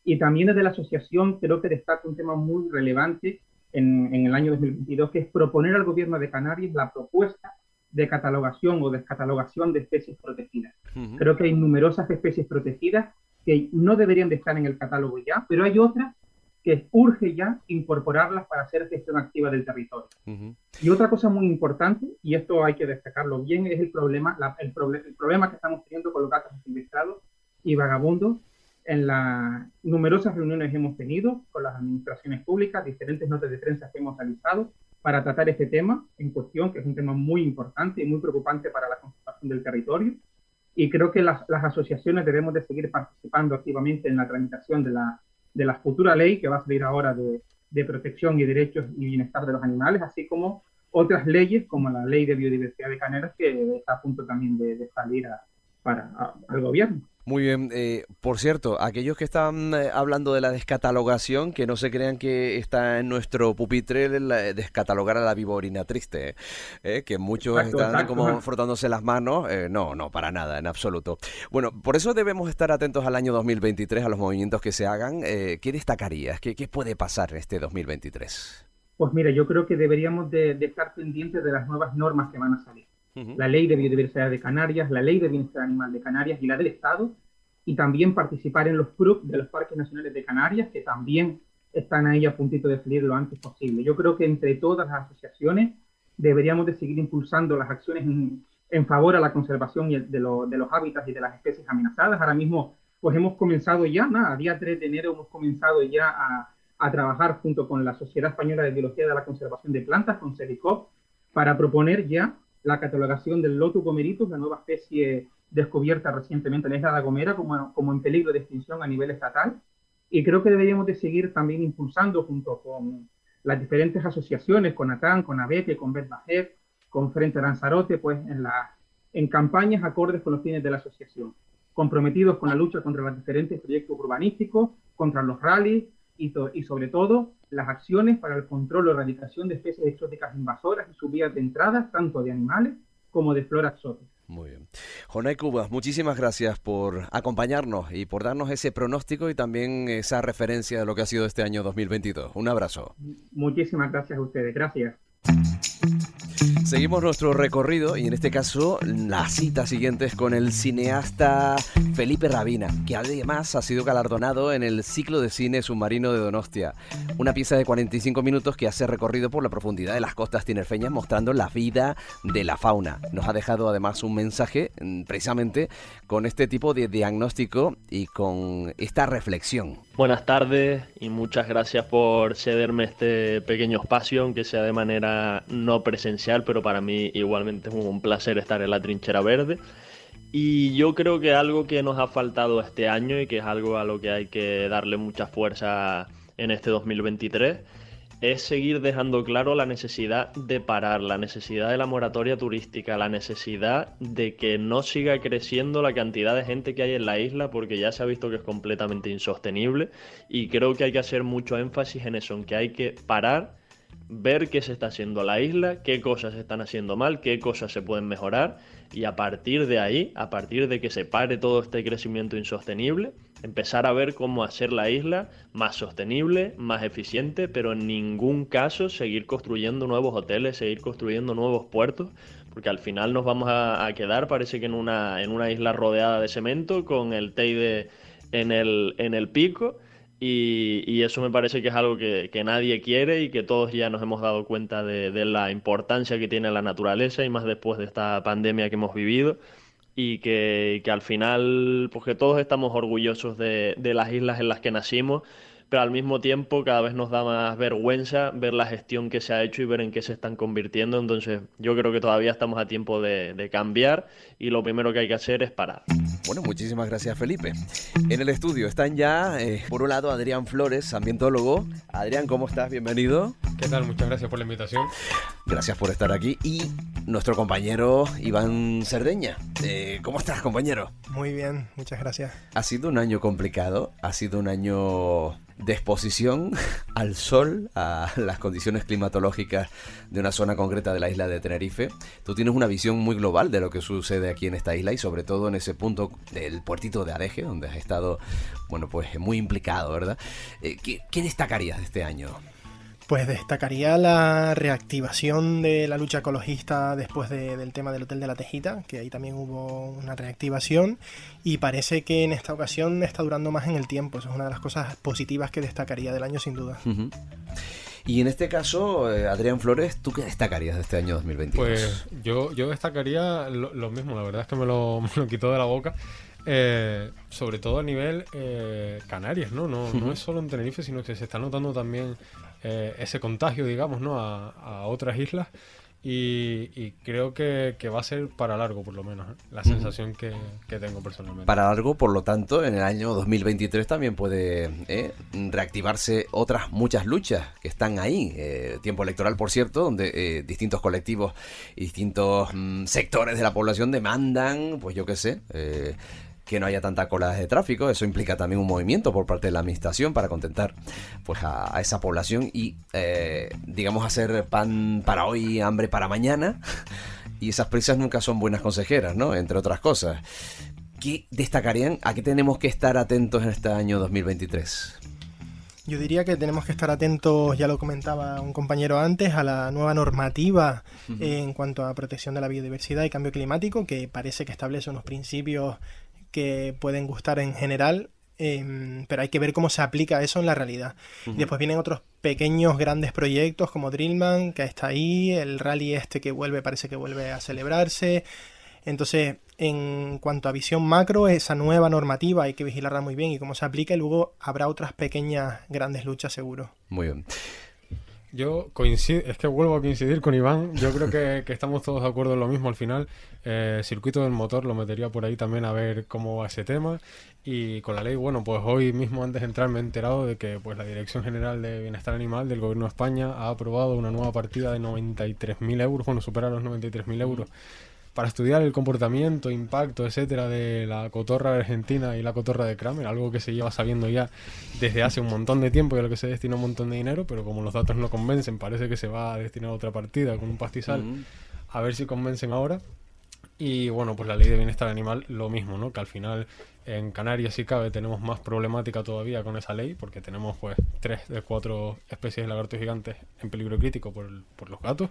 Y también desde la asociación creo que destaca un tema muy relevante en, en, el año 2022, que es proponer al gobierno de Canarias la propuesta de catalogación o descatalogación de especies protegidas. Uh -huh. Creo que hay numerosas especies protegidas que no deberían de estar en el catálogo ya, pero hay otras que urge ya incorporarlas para hacer gestión activa del territorio. Uh -huh. Y otra cosa muy importante, y esto hay que destacarlo bien, es el problema, la, el, proble el problema que estamos teniendo con los gatos silvestrados y vagabundos. En las numerosas reuniones que hemos tenido con las administraciones públicas, diferentes notas de prensa que hemos realizado para tratar este tema en cuestión, que es un tema muy importante y muy preocupante para la conservación del territorio. Y creo que las, las asociaciones debemos de seguir participando activamente en la tramitación de la, de la futura ley que va a salir ahora de, de protección y derechos y bienestar de los animales, así como otras leyes como la ley de biodiversidad de Caneras que está a punto también de, salir a, para, a, al gobierno. Muy bien. Eh, por cierto, aquellos que están eh, hablando de la descatalogación, que no se crean que está en nuestro pupitre la, descatalogar a la viborina triste, eh, que muchos exacto, están exacto. como frotándose las manos. Eh, no, no, para nada, en absoluto. Bueno, por eso debemos estar atentos al año 2023, a los movimientos que se hagan. Eh, ¿Qué destacarías? ¿Qué, ¿Qué, puede pasar en este 2023? Pues mira, yo creo que deberíamos de, de estar pendientes de las nuevas normas que van a salir la ley de biodiversidad de Canarias, la ley de bienestar animal de Canarias y la del Estado, y también participar en los PRUC de los Parques Nacionales de Canarias, que también están ahí a puntito de salir lo antes posible. Yo creo que entre todas las asociaciones deberíamos de seguir impulsando las acciones en, en favor a la conservación de, lo, de, los hábitats y de las especies amenazadas. Ahora mismo, pues hemos comenzado ya, ¿no? a día 3 de enero hemos comenzado ya a, a trabajar junto con la Sociedad Española de Biología de la Conservación de Plantas, con CEDICOP, para proponer ya la catalogación del Lotus gomeritus, la nueva especie descubierta recientemente en la isla de La Gomera, como, como en peligro de extinción a nivel estatal. Y creo que deberíamos de seguir también impulsando junto con las diferentes asociaciones, con ATAN, con ABETE, con BETBAJER, con Frente Lanzarote, pues en, la, en campañas acordes con los fines de la asociación, comprometidos con la lucha contra los diferentes proyectos urbanísticos, contra los rallies y, y sobre todo las acciones para el control o erradicación de especies exóticas invasoras y sus vías de entrada, tanto de animales como de flora exótica. Muy bien. Jonay Cubas, muchísimas gracias por acompañarnos y por darnos ese pronóstico y también esa referencia de lo que ha sido este año 2022. Un abrazo. Muchísimas gracias a ustedes. Gracias. Seguimos nuestro recorrido y en este caso la cita siguiente es con el cineasta Felipe Rabina, que además ha sido galardonado en el ciclo de cine submarino de Donostia. Una pieza de 45 minutos que hace recorrido por la profundidad de las costas tinerfeñas mostrando la vida de la fauna. Nos ha dejado además un mensaje mm, precisamente con este tipo de diagnóstico y con esta reflexión. Buenas tardes y muchas gracias por cederme este pequeño espacio, aunque sea de manera no presencial, pero para mí igualmente es un placer estar en la trinchera verde. Y yo creo que algo que nos ha faltado este año y que es algo a lo que hay que darle mucha fuerza en este 2023 es seguir dejando claro la necesidad de parar, la necesidad de la moratoria turística, la necesidad de que no siga creciendo la cantidad de gente que hay en la isla porque ya se ha visto que es completamente insostenible. Y creo que hay que hacer mucho énfasis en eso, en que hay que parar, ver qué se está haciendo la isla, qué cosas se están haciendo mal, qué cosas se pueden mejorar. Y a partir de ahí, a partir de que se pare todo este crecimiento insostenible, empezar a ver cómo hacer la isla más sostenible, más eficiente, pero en ningún caso seguir construyendo nuevos hoteles, seguir construyendo nuevos puertos, porque al final nos vamos a, quedar, parece que en una, en una isla rodeada de cemento, con el Teide en el, en el pico, y, eso me parece que es algo que, nadie quiere y que todos ya nos hemos dado cuenta de, la importancia que tiene la naturaleza y más después de esta pandemia que hemos vivido y que, al final, pues que todos estamos orgullosos de, de las islas en las que nacimos pero al mismo tiempo cada vez nos da más vergüenza ver la gestión que se ha hecho y ver en qué se están convirtiendo. Entonces yo creo que todavía estamos a tiempo de, cambiar y lo primero que hay que hacer es parar. Bueno, muchísimas gracias Felipe. En el estudio están ya, eh, por un lado, Adrián Flores, ambientólogo. Adrián, ¿cómo estás? Bienvenido. ¿Qué tal? Muchas gracias por la invitación. Gracias por estar aquí. Y nuestro compañero Iván Cerdeña. Eh, ¿Cómo estás, compañero? Muy bien, muchas gracias. Ha sido un año complicado, ha sido un año de exposición al sol, a las condiciones climatológicas de una zona concreta de la isla de Tenerife. Tú tienes una visión muy global de lo que sucede aquí en esta isla y sobre todo en ese punto del puertito de Areje, donde has estado, bueno, pues muy implicado, ¿verdad? Eh, ¿Qué, qué destacarías de este año? Pues destacaría la reactivación de la lucha ecologista después del tema del Hotel de la Tejita, que ahí también hubo una reactivación y parece que en esta ocasión está durando más en el tiempo. Eso es una de las cosas positivas que destacaría del año sin duda. Y en este caso, eh, Adrián Flores, ¿tú qué destacarías de este año 2022? Pues yo, yo destacaría lo, mismo, la verdad es que me lo, me lo quitó de la boca. Eh, sobre todo a nivel eh, Canarias, ¿no? No, no es solo en Tenerife, sino que se está notando también eh, ese contagio, digamos, ¿no? a, otras islas. Y, creo que, va a ser para largo, por lo menos, ¿eh? la sensación que, tengo personalmente. Para largo, por lo tanto, en el año 2023 también puede ¿eh? reactivarse otras muchas luchas que están ahí. tiempo electoral, por cierto, donde distintos colectivos y distintos mm, sectores de la población demandan, pues yo qué sé, que no haya tanta cola de tráfico. Eso implica también un movimiento por parte de la administración para contentar pues a, esa población y eh, digamos hacer pan para hoy, hambre para mañana. Y esas prisas nunca son buenas consejeras, ¿no? Entre otras cosas. ¿Qué destacarían? ¿A qué tenemos que estar atentos en este año 2023? Yo diría que tenemos que estar atentos, ya lo comentaba un compañero antes, a la nueva normativa en cuanto a protección de la biodiversidad y cambio climático, que parece que establece unos principios que pueden gustar en general, em, pero hay que ver cómo se aplica eso en la realidad. después vienen otros pequeños, grandes proyectos como Drillman, que está ahí, el rally este que vuelve, parece que vuelve a celebrarse. Entonces, en cuanto a visión macro, esa nueva normativa hay que vigilarla muy bien y cómo se aplica y luego habrá otras pequeñas, grandes luchas seguro. Muy bien. Yo coincido, es que vuelvo a coincidir con Iván. Yo creo que, estamos todos de acuerdo en lo mismo al final. Eh, circuito del motor lo metería por ahí también a ver cómo va ese tema. Y con la ley, bueno, pues hoy mismo antes de entrar me he enterado de que pues la Dirección General de Bienestar Animal del Gobierno de España ha aprobado una nueva partida de 93.000 euros, bueno, supera los 93.000 euros para estudiar el comportamiento, impacto, etcétera, de la cotorra argentina y la cotorra de Kramer, algo que se lleva sabiendo ya desde hace un montón de tiempo y a lo que se destina un montón de dinero, pero como los datos no convencen, parece que se va a destinar a otra partida con un pastizal, a ver si convencen ahora. Y bueno, pues la ley de bienestar animal lo mismo, ¿no? Que al final en Canarias, si cabe, tenemos más problemática todavía con esa ley, porque tenemos pues tres de cuatro especies de lagartos gigantes en peligro crítico por, por los gatos.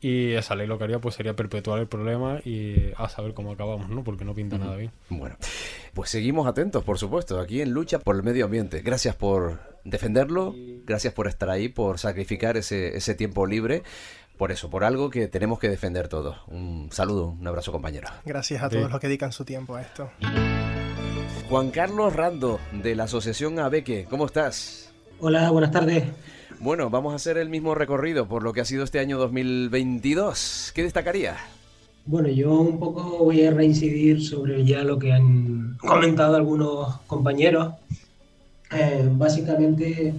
Y esa ley lo que haría pues sería perpetuar el problema y a saber cómo acabamos, ¿no? Porque no pinta nada bien. Bueno, pues seguimos atentos, por supuesto, aquí en lucha por el medio ambiente. Gracias por defenderlo, gracias por estar ahí, por sacrificar ese, ese tiempo libre por eso, por algo que tenemos que defender todos. Un saludo, un abrazo compañero. Gracias a todos los que dedican su tiempo a esto. Juan Carlos Rando, de la Asociación Abeque, ¿cómo estás? Hola, buenas tardes. Bueno, vamos a hacer el mismo recorrido por lo que ha sido este año 2022. ¿Qué destacaría? Bueno, yo un poco voy a reincidir sobre ya lo que han comentado algunos compañeros. Eh, básicamente,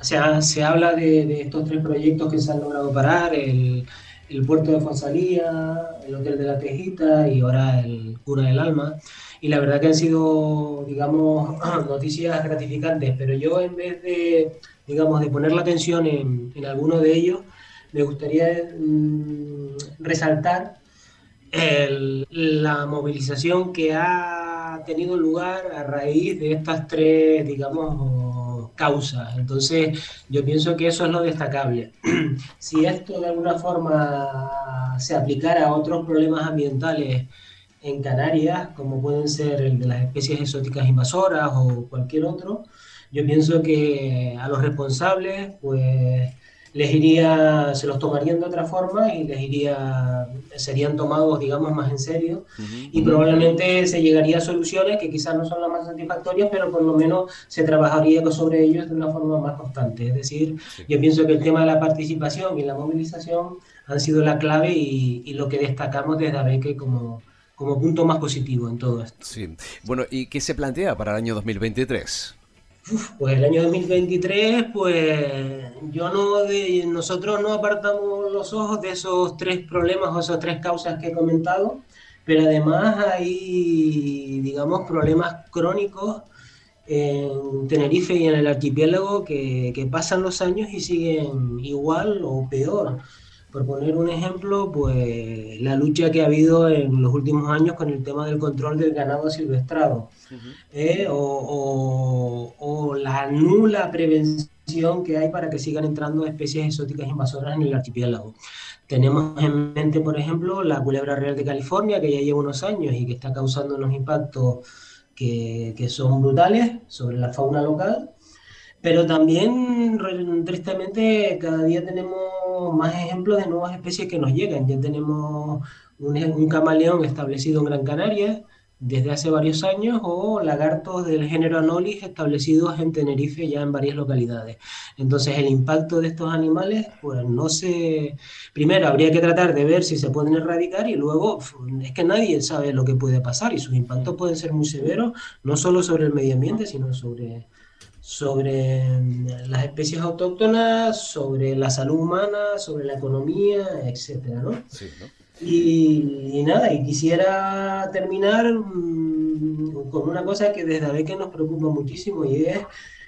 o sea, se habla de, estos tres proyectos que se han logrado parar, el, el puerto de Fonsalía, el Hotel de la Tejita y ahora el Cura del Alma. Y la verdad que han sido, digamos, noticias gratificantes, pero yo en vez de digamos, de poner la atención en, en alguno de ellos, me gustaría mm, resaltar la movilización que ha tenido lugar a raíz de estas tres, digamos, causas. Entonces, yo pienso que eso es lo destacable. si esto de alguna forma se aplicara a otros problemas ambientales en Canarias, como pueden ser el de las especies exóticas invasoras o cualquier otro, yo pienso que a los responsables, pues les iría, se los tomarían de otra forma y les iría, serían tomados, digamos, más en serio y probablemente se llegaría a soluciones que quizás no son las más satisfactorias, pero por lo menos se trabajaría sobre ellos de una forma más constante. Es decir, yo pienso que el tema de la participación y la movilización han sido la clave y, y lo que destacamos desde ABECE como, como punto más positivo en todo esto. Sí. Bueno, ¿y qué se plantea para el año 2023? Pues el año 2023, pues yo no de, nosotros no apartamos los ojos de esos tres problemas o esas tres causas que he comentado, pero además hay, digamos, problemas crónicos en Tenerife y en el archipiélago que, que pasan los años y siguen igual o peor. Por poner un ejemplo, pues la lucha que ha habido en los últimos años con el tema del control del ganado silvestrado, ¿eh? o, la nula prevención que hay para que sigan entrando especies exóticas invasoras en el archipiélago. Tenemos en mente, por ejemplo, la culebra real de California, que ya lleva unos años y que está causando unos impactos que, que son brutales sobre la fauna local. Pero también, tristemente, cada día tenemos más ejemplos de nuevas especies que nos llegan. Ya tenemos un, camaleón establecido en Gran Canaria desde hace varios años o lagartos del género Anolis establecidos en Tenerife ya en varias localidades. Entonces el impacto de estos animales, pues no se... Primero habría que tratar de ver si se pueden erradicar y luego es que nadie sabe lo que puede pasar y sus impactos pueden ser muy severos, no solo sobre el medio ambiente, sino sobre sobre mm, las especies autóctonas, sobre la salud humana, sobre la economía, etcétera, ¿no? Y, nada, y quisiera terminar mm, con una cosa que desde que nos preocupa muchísimo y es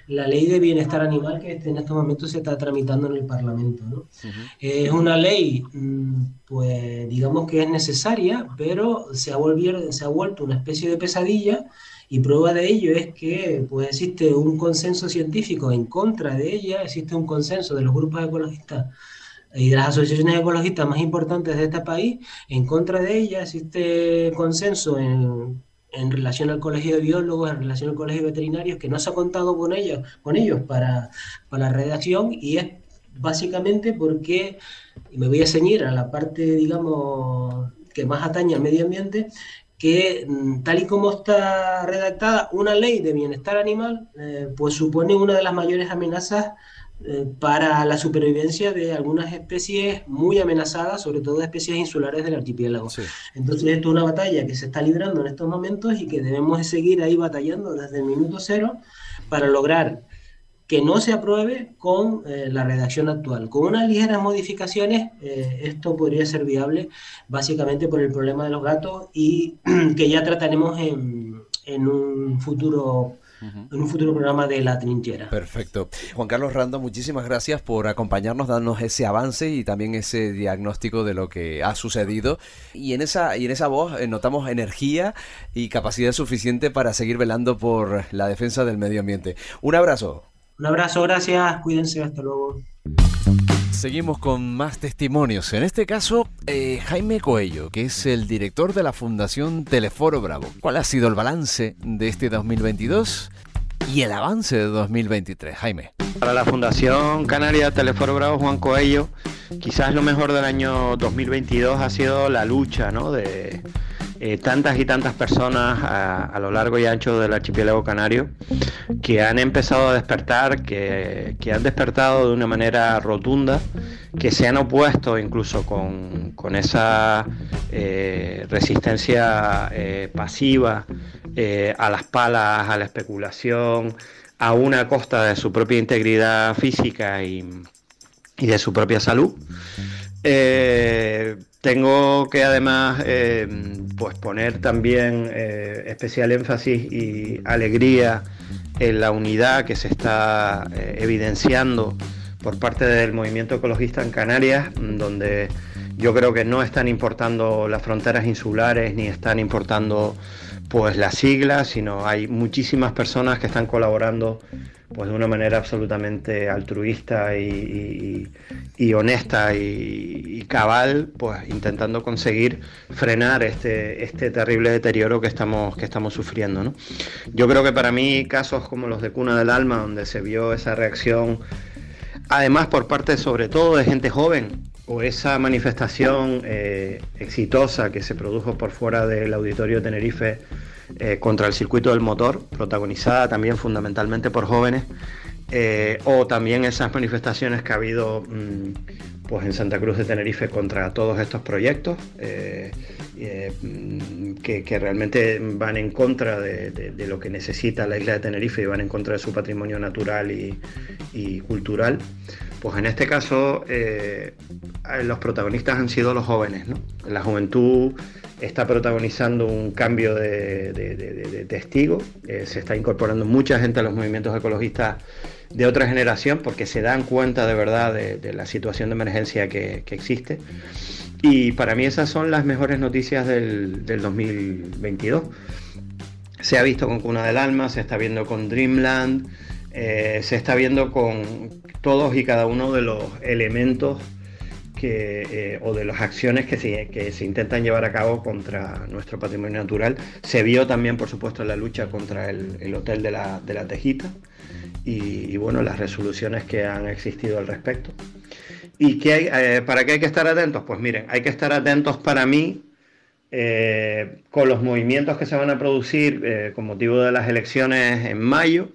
la ley de bienestar animal que en estos momentos se está tramitando en el Parlamento. ¿no? Es una ley, mm, pues digamos que es necesaria, pero se ha, se ha vuelto una especie de pesadilla y prueba de ello es que pues, existe un consenso científico en contra de ella, existe un consenso de los grupos ecologistas y de las asociaciones ecologistas más importantes de este país en contra de ella, existe consenso en, en relación al colegio de biólogos, en relación al colegio de veterinarios, que no se ha contado con ellos, con ellos para, para la redacción y es básicamente porque, y me voy a ceñir a la parte, digamos, que más atañe al medio ambiente, que mm, tal y como está redactada una ley de bienestar animal, eh, pues supone una de las mayores amenazas eh, para la supervivencia de algunas especies muy amenazadas, sobre todo especies insulares del archipiélago. Entonces esto es una batalla que se está librando en estos momentos y que debemos seguir ahí batallando desde el minuto cero para lograr que no se apruebe con eh, la redacción actual. Con unas ligeras modificaciones, eh, esto podría ser viable básicamente por el problema de los gatos y que ya trataremos en, en un futuro en un futuro programa de La Trinchera. Perfecto. Juan Carlos Rando, muchísimas gracias por acompañarnos, darnos ese avance y también ese diagnóstico de lo que ha sucedido. Y en esa, y en esa voz eh, notamos energía y capacidad suficiente para seguir velando por la defensa del medio ambiente. Un abrazo. Un abrazo, gracias, cuídense, hasta luego. Seguimos con más testimonios. En este caso, eh, Jaime Coello, que es el director de la Fundación Teleforo Bravo. ¿Cuál ha sido el balance de este 2022 y el avance de 2023? Jaime. Para la Fundación Canaria Teleforo Bravo Juan Coello, quizás lo mejor del año 2022 ha sido la lucha ¿no? de eh, tantas y tantas personas a, lo largo y ancho del archipiélago canario que han empezado a despertar, que, han despertado de una manera rotunda, que se han opuesto incluso con, esa eh, resistencia eh, pasiva a las palas, a la especulación, a una costa de su propia integridad física y, y de su propia salud. Tengo que además eh, pues poner también eh, especial énfasis y alegría en la unidad que se está eh, evidenciando por parte del movimiento ecologista en Canarias, donde yo creo que no están importando las fronteras insulares ni están importando pues las siglas, sino hay muchísimas personas que están colaborando pues de una manera absolutamente altruista y, honesta y, cabal, pues intentando conseguir frenar este, este terrible deterioro que estamos, que estamos sufriendo. Yo creo que para mí casos como los de Cuna del Alma, donde se vio esa reacción, además por parte sobre todo de gente joven, o esa manifestación eh, exitosa que se produjo por fuera del auditorio de Tenerife eh, contra el circuito del motor, protagonizada también fundamentalmente por jóvenes, eh, o también esas manifestaciones que ha habido mm, pues en Santa Cruz de Tenerife contra todos estos proyectos, eh, mm, que, realmente van en contra de, lo que necesita la isla de Tenerife y van en contra de su patrimonio natural y, cultural. Pues en este caso los protagonistas han sido los jóvenes, La juventud está protagonizando un cambio de, testigo, eh, se está incorporando mucha gente a los movimientos ecologistas de otra generación porque se dan cuenta de verdad de, la situación de emergencia que, existe. Y para mí esas son las mejores noticias del, 2022. Se ha visto con Cuna del Alma, se está viendo con Dreamland, eh, se está viendo con todos y cada uno de los elementos eh, o de las acciones que se, intentan llevar a cabo contra nuestro patrimonio natural. Se vio también, por supuesto, la lucha contra el, Hotel de la, Tejita y, bueno, las resoluciones que han existido al respecto. ¿Y qué eh, para qué hay que estar atentos? Pues miren, hay que estar atentos para mí eh, con los movimientos que se van a producir con motivo de las elecciones en mayo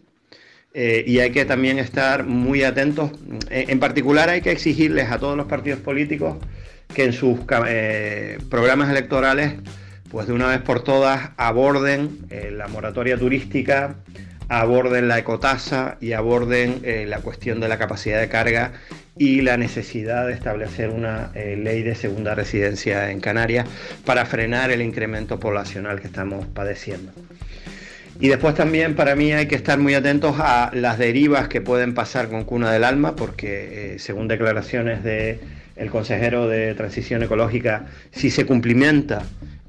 eh, y hay que también estar muy atentos. En, particular hay que exigirles a todos los partidos políticos que en sus eh, programas electorales, pues de una vez por todas, aborden eh, la moratoria turística, aborden la ecotasa y aborden la cuestión de la capacidad de carga y la necesidad de establecer una ley de segunda residencia en Canarias para frenar el incremento poblacional que estamos padeciendo. Y después también para mí hay que estar muy atentos a las derivas que pueden pasar con Cuna del Alma, porque eh, según declaraciones del el consejero de Transición Ecológica, si se cumplimenta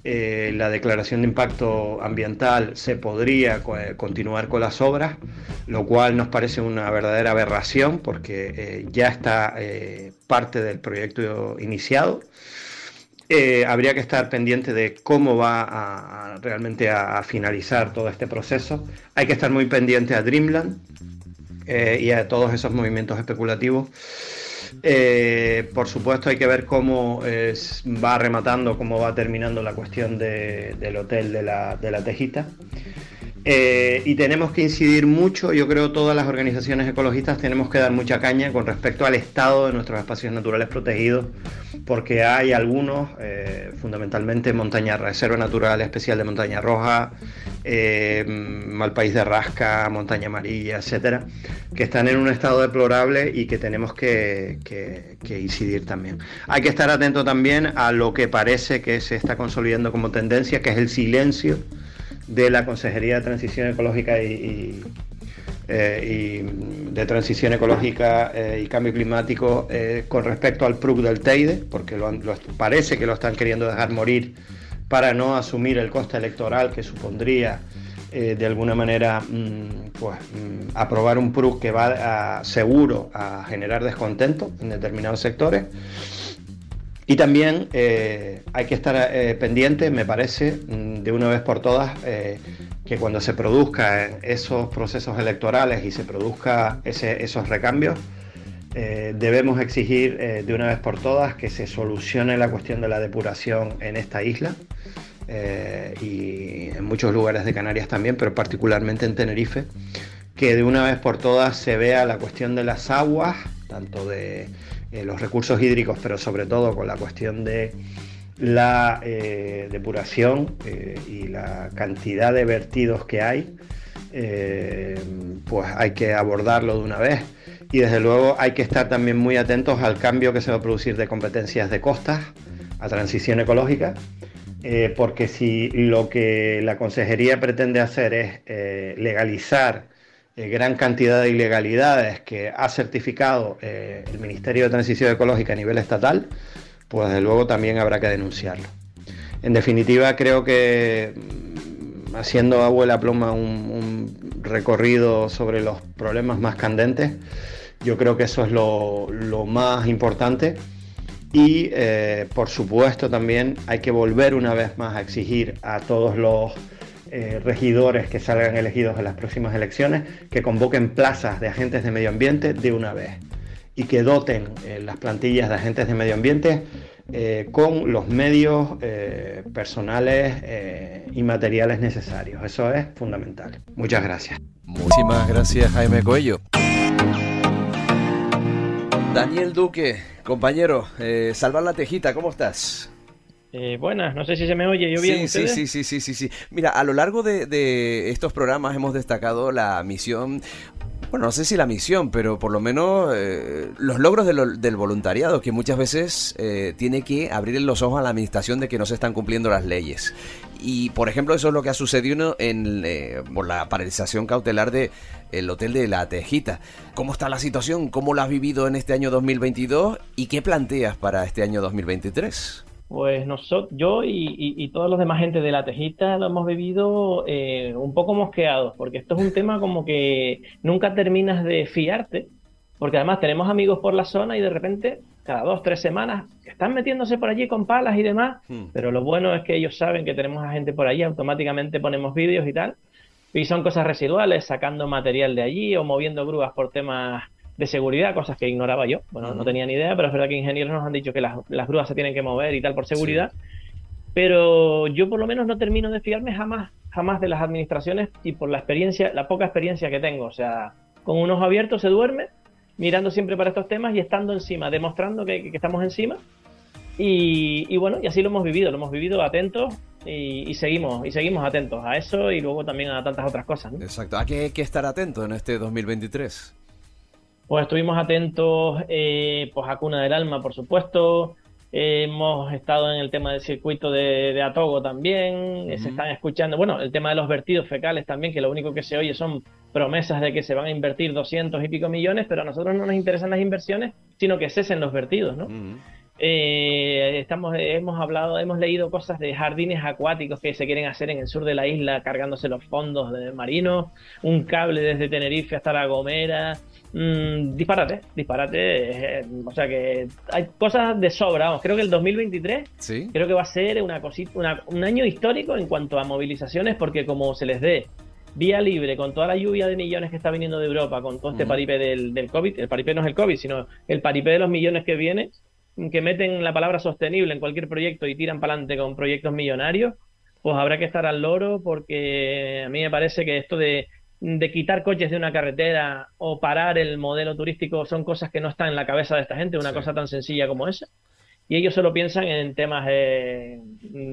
eh, la declaración de impacto ambiental, se podría eh, continuar con las obras, lo cual nos parece una verdadera aberración, porque ya está parte del proyecto iniciado. Eh, habría que estar pendiente de cómo va a, realmente a, finalizar todo este proceso. Hay que estar muy pendiente a Dreamland eh, y a todos esos movimientos especulativos. Eh, por supuesto hay que ver cómo va rematando, cómo va terminando la cuestión del hotel de de la Tejita. Eh, y tenemos que incidir mucho, yo creo todas las organizaciones ecologistas tenemos que dar mucha caña con respecto al estado de nuestros espacios naturales protegidos, porque hay algunos, eh, fundamentalmente Montaña Reserva Natural Especial de Montaña Roja, eh, Malpaís de Rasca, Montaña Amarilla, etcétera, que están en un estado deplorable y que tenemos que, que incidir también. Hay que estar atento también a lo que parece que se está consolidando como tendencia, que es el silencio de la Consejería de Transición Ecológica y, eh, de Transición Ecológica y Cambio Climático con respecto al PRUC del Teide, porque parece que lo están queriendo dejar morir para no asumir el coste electoral que supondría eh, de alguna manera mm, pues, mm, aprobar un PRUC que va a, seguro a generar descontento en determinados sectores. Y también eh, hay que estar eh, pendiente, me parece, mm, de una vez por todas, que cuando se produzcan esos procesos electorales y se produzcan esos recambios, debemos exigir de una vez por todas que se solucione la cuestión de la depuración en esta isla. Eh, y en muchos lugares de Canarias también, pero particularmente en Tenerife, que de una vez por todas se vea la cuestión de las aguas, tanto de eh, los recursos hídricos, pero sobre todo con la cuestión de la eh, depuración y la cantidad de vertidos que hay, pues hay que abordarlo de una vez. Y desde luego hay que estar también muy atentos al cambio que se va a producir de competencias de costas a transición ecológica eh, porque si lo que la consejería pretende hacer es eh, legalizar eh, gran cantidad de ilegalidades que ha certificado el Ministerio de Transición Ecológica a nivel estatal, pues desde luego también habrá que denunciarlo. En definitiva, creo que mm, haciendo abuela pluma un, recorrido sobre los problemas más candentes, yo creo que eso es lo más importante y eh, por supuesto también hay que volver una vez más a exigir a todos los eh, regidores que salgan elegidos en las próximas elecciones que convoquen plazas de agentes de medio ambiente de una vez y que doten eh, las plantillas de agentes de medio ambiente con los medios personales y materiales necesarios. Eso es fundamental. Muchas gracias. Muchísimas gracias Jaime Coello. Daniel Duque, compañero, eh, salvar la tejita, ¿cómo estás? Eh, buenas, no sé si se me oye yo bien. Sí, sí, sí, sí, sí, sí. Mira, a lo largo de, estos programas hemos destacado la misión bueno, no sé si la misión, pero por lo menos eh, los logros del voluntariado, que muchas veces eh, tiene que abrir los ojos a la administración de que no se están cumpliendo las leyes. Y, por ejemplo, eso es lo que ha sucedido en, eh, por la paralización cautelar del el Hotel de la Tejita. ¿Cómo está la situación? ¿Cómo la has vivido en este año 2022? ¿Y qué planteas para este año 2023? Pues nosotros, yo y, todos los demás gente de la Tejita lo hemos vivido eh, un poco mosqueados, porque esto es un tema como que nunca terminas de fiarte, porque además tenemos amigos por la zona y de repente cada dos, tres semanas están metiéndose por allí con palas y demás, hmm. pero lo bueno es que ellos saben que tenemos a gente por allí, automáticamente ponemos vídeos y tal, y son cosas residuales, sacando material de allí o moviendo grúas por temas de seguridad, cosas que ignoraba yo. Bueno, no tenía ni idea, pero es verdad que ingenieros nos han dicho que las, las grúas se tienen que mover y tal por seguridad. Pero yo por lo menos no termino de fiarme jamás, jamás de las administraciones y por la experiencia, la poca experiencia que tengo. O sea, con un ojo abierto se duerme, mirando siempre para estos temas y estando encima, demostrando que, estamos encima. Y, bueno, y así lo hemos vivido, lo hemos vivido atentos y, seguimos y seguimos atentos a eso y luego también a tantas otras cosas. Exacto, ¿a qué hay que estar atento en este 2023? Pues estuvimos atentos eh, pues a Cuna del Alma, por supuesto. hemos estado en el tema del circuito de, Atogo también. Se están escuchando, bueno, el tema de los vertidos fecales también, que lo único que se oye son promesas de que se van a invertir 200 y pico millones, pero a nosotros no nos interesan las inversiones, sino que cesen los vertidos, ¿no? Eh, estamos, hemos hablado, hemos leído cosas de jardines acuáticos que se quieren hacer en el sur de la isla, cargándose los fondos de marinos, un cable desde Tenerife hasta La Gomera, Mm, disparate, disparate. Eh, o sea que hay cosas de sobra. Vamos, creo que el 2023 creo que va a ser una cosita, un año histórico en cuanto a movilizaciones, porque como se les dé vía libre con toda la lluvia de millones que está viniendo de Europa, con todo este paripé del, del COVID, el paripé no es el COVID, sino el paripé de los millones que viene, que meten la palabra sostenible en cualquier proyecto y tiran para adelante con proyectos millonarios, pues habrá que estar al loro porque a mí me parece que esto de de quitar coches de una carretera o parar el modelo turístico son cosas que no están en la cabeza de esta gente, una cosa tan sencilla como esa. Y ellos solo piensan en temas, eh,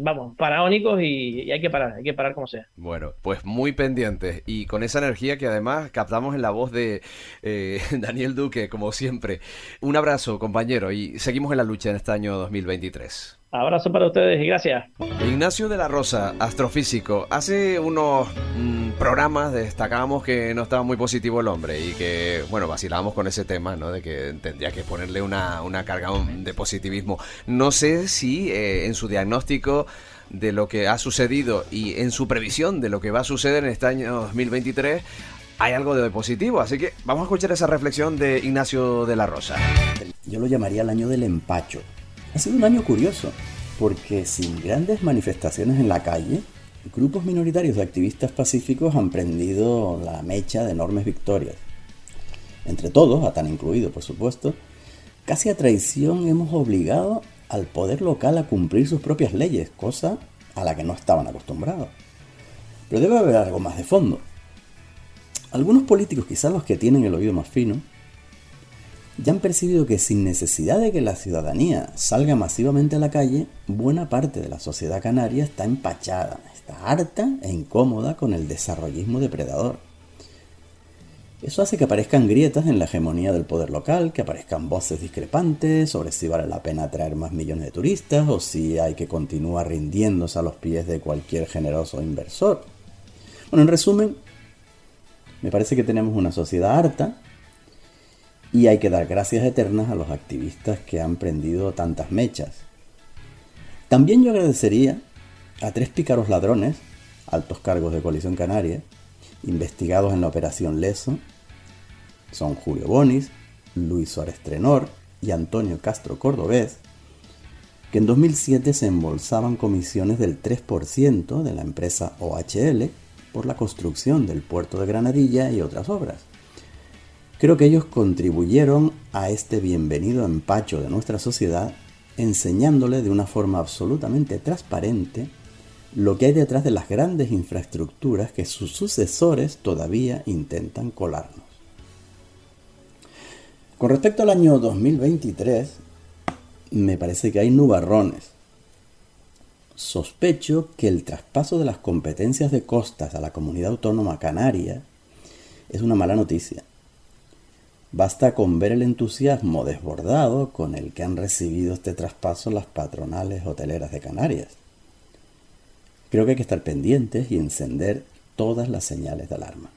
vamos, faraónicos y, hay que parar, hay que parar como sea. Bueno, pues muy pendientes y con esa energía que además captamos en la voz de eh, Daniel Duque, como siempre. Un abrazo, compañero, y seguimos en la lucha en este año 2023. Abrazo para ustedes y gracias. Ignacio de la Rosa, astrofísico. Hace unos mm, programas destacábamos que no estaba muy positivo el hombre y que, bueno, vacilábamos con ese tema, ¿no? De que tendría que ponerle una, una carga de positivismo. No sé si eh, en su diagnóstico de lo que ha sucedido y en su previsión de lo que va a suceder en este año 2023 hay algo de positivo. Así que vamos a escuchar esa reflexión de Ignacio de la Rosa. Yo lo llamaría el año del empacho. Ha sido un año curioso, porque sin grandes manifestaciones en la calle, grupos minoritarios de activistas pacíficos han prendido la mecha de enormes victorias. Entre todos, a tan incluido por supuesto, casi a traición hemos obligado al poder local a cumplir sus propias leyes, cosa a la que no estaban acostumbrados. Pero debe haber algo más de fondo. Algunos políticos, quizás los que tienen el oído más fino, ya han percibido que sin necesidad de que la ciudadanía salga masivamente a la calle, buena parte de la sociedad canaria está empachada, está harta e incómoda con el desarrollismo depredador. Eso hace que aparezcan grietas en la hegemonía del poder local, que aparezcan voces discrepantes sobre si vale la pena traer más millones de turistas o si hay que continuar rindiéndose a los pies de cualquier generoso inversor. Bueno, en resumen, me parece que tenemos una sociedad harta y hay que dar gracias eternas a los activistas que han prendido tantas mechas. También yo agradecería a tres pícaros ladrones, altos cargos de Coalición Canaria, investigados en la Operación Leso, son Julio Bonis, Luis Suárez Trenor y Antonio Castro Cordobés, que en 2007 se embolsaban comisiones del 3% de la empresa OHL por la construcción del puerto de Granadilla y otras obras. Creo que ellos contribuyeron a este bienvenido empacho de nuestra sociedad enseñándole de una forma absolutamente transparente lo que hay detrás de las grandes infraestructuras que sus sucesores todavía intentan colarnos. Con respecto al año 2023, me parece que hay nubarrones sospecho que el traspaso de las competencias de costas a la comunidad autónoma canaria es una mala noticia. Basta con ver el entusiasmo desbordado con el que han recibido este traspaso las patronales hoteleras de Canarias. Creo que hay que estar pendientes y encender todas las señales de alarma.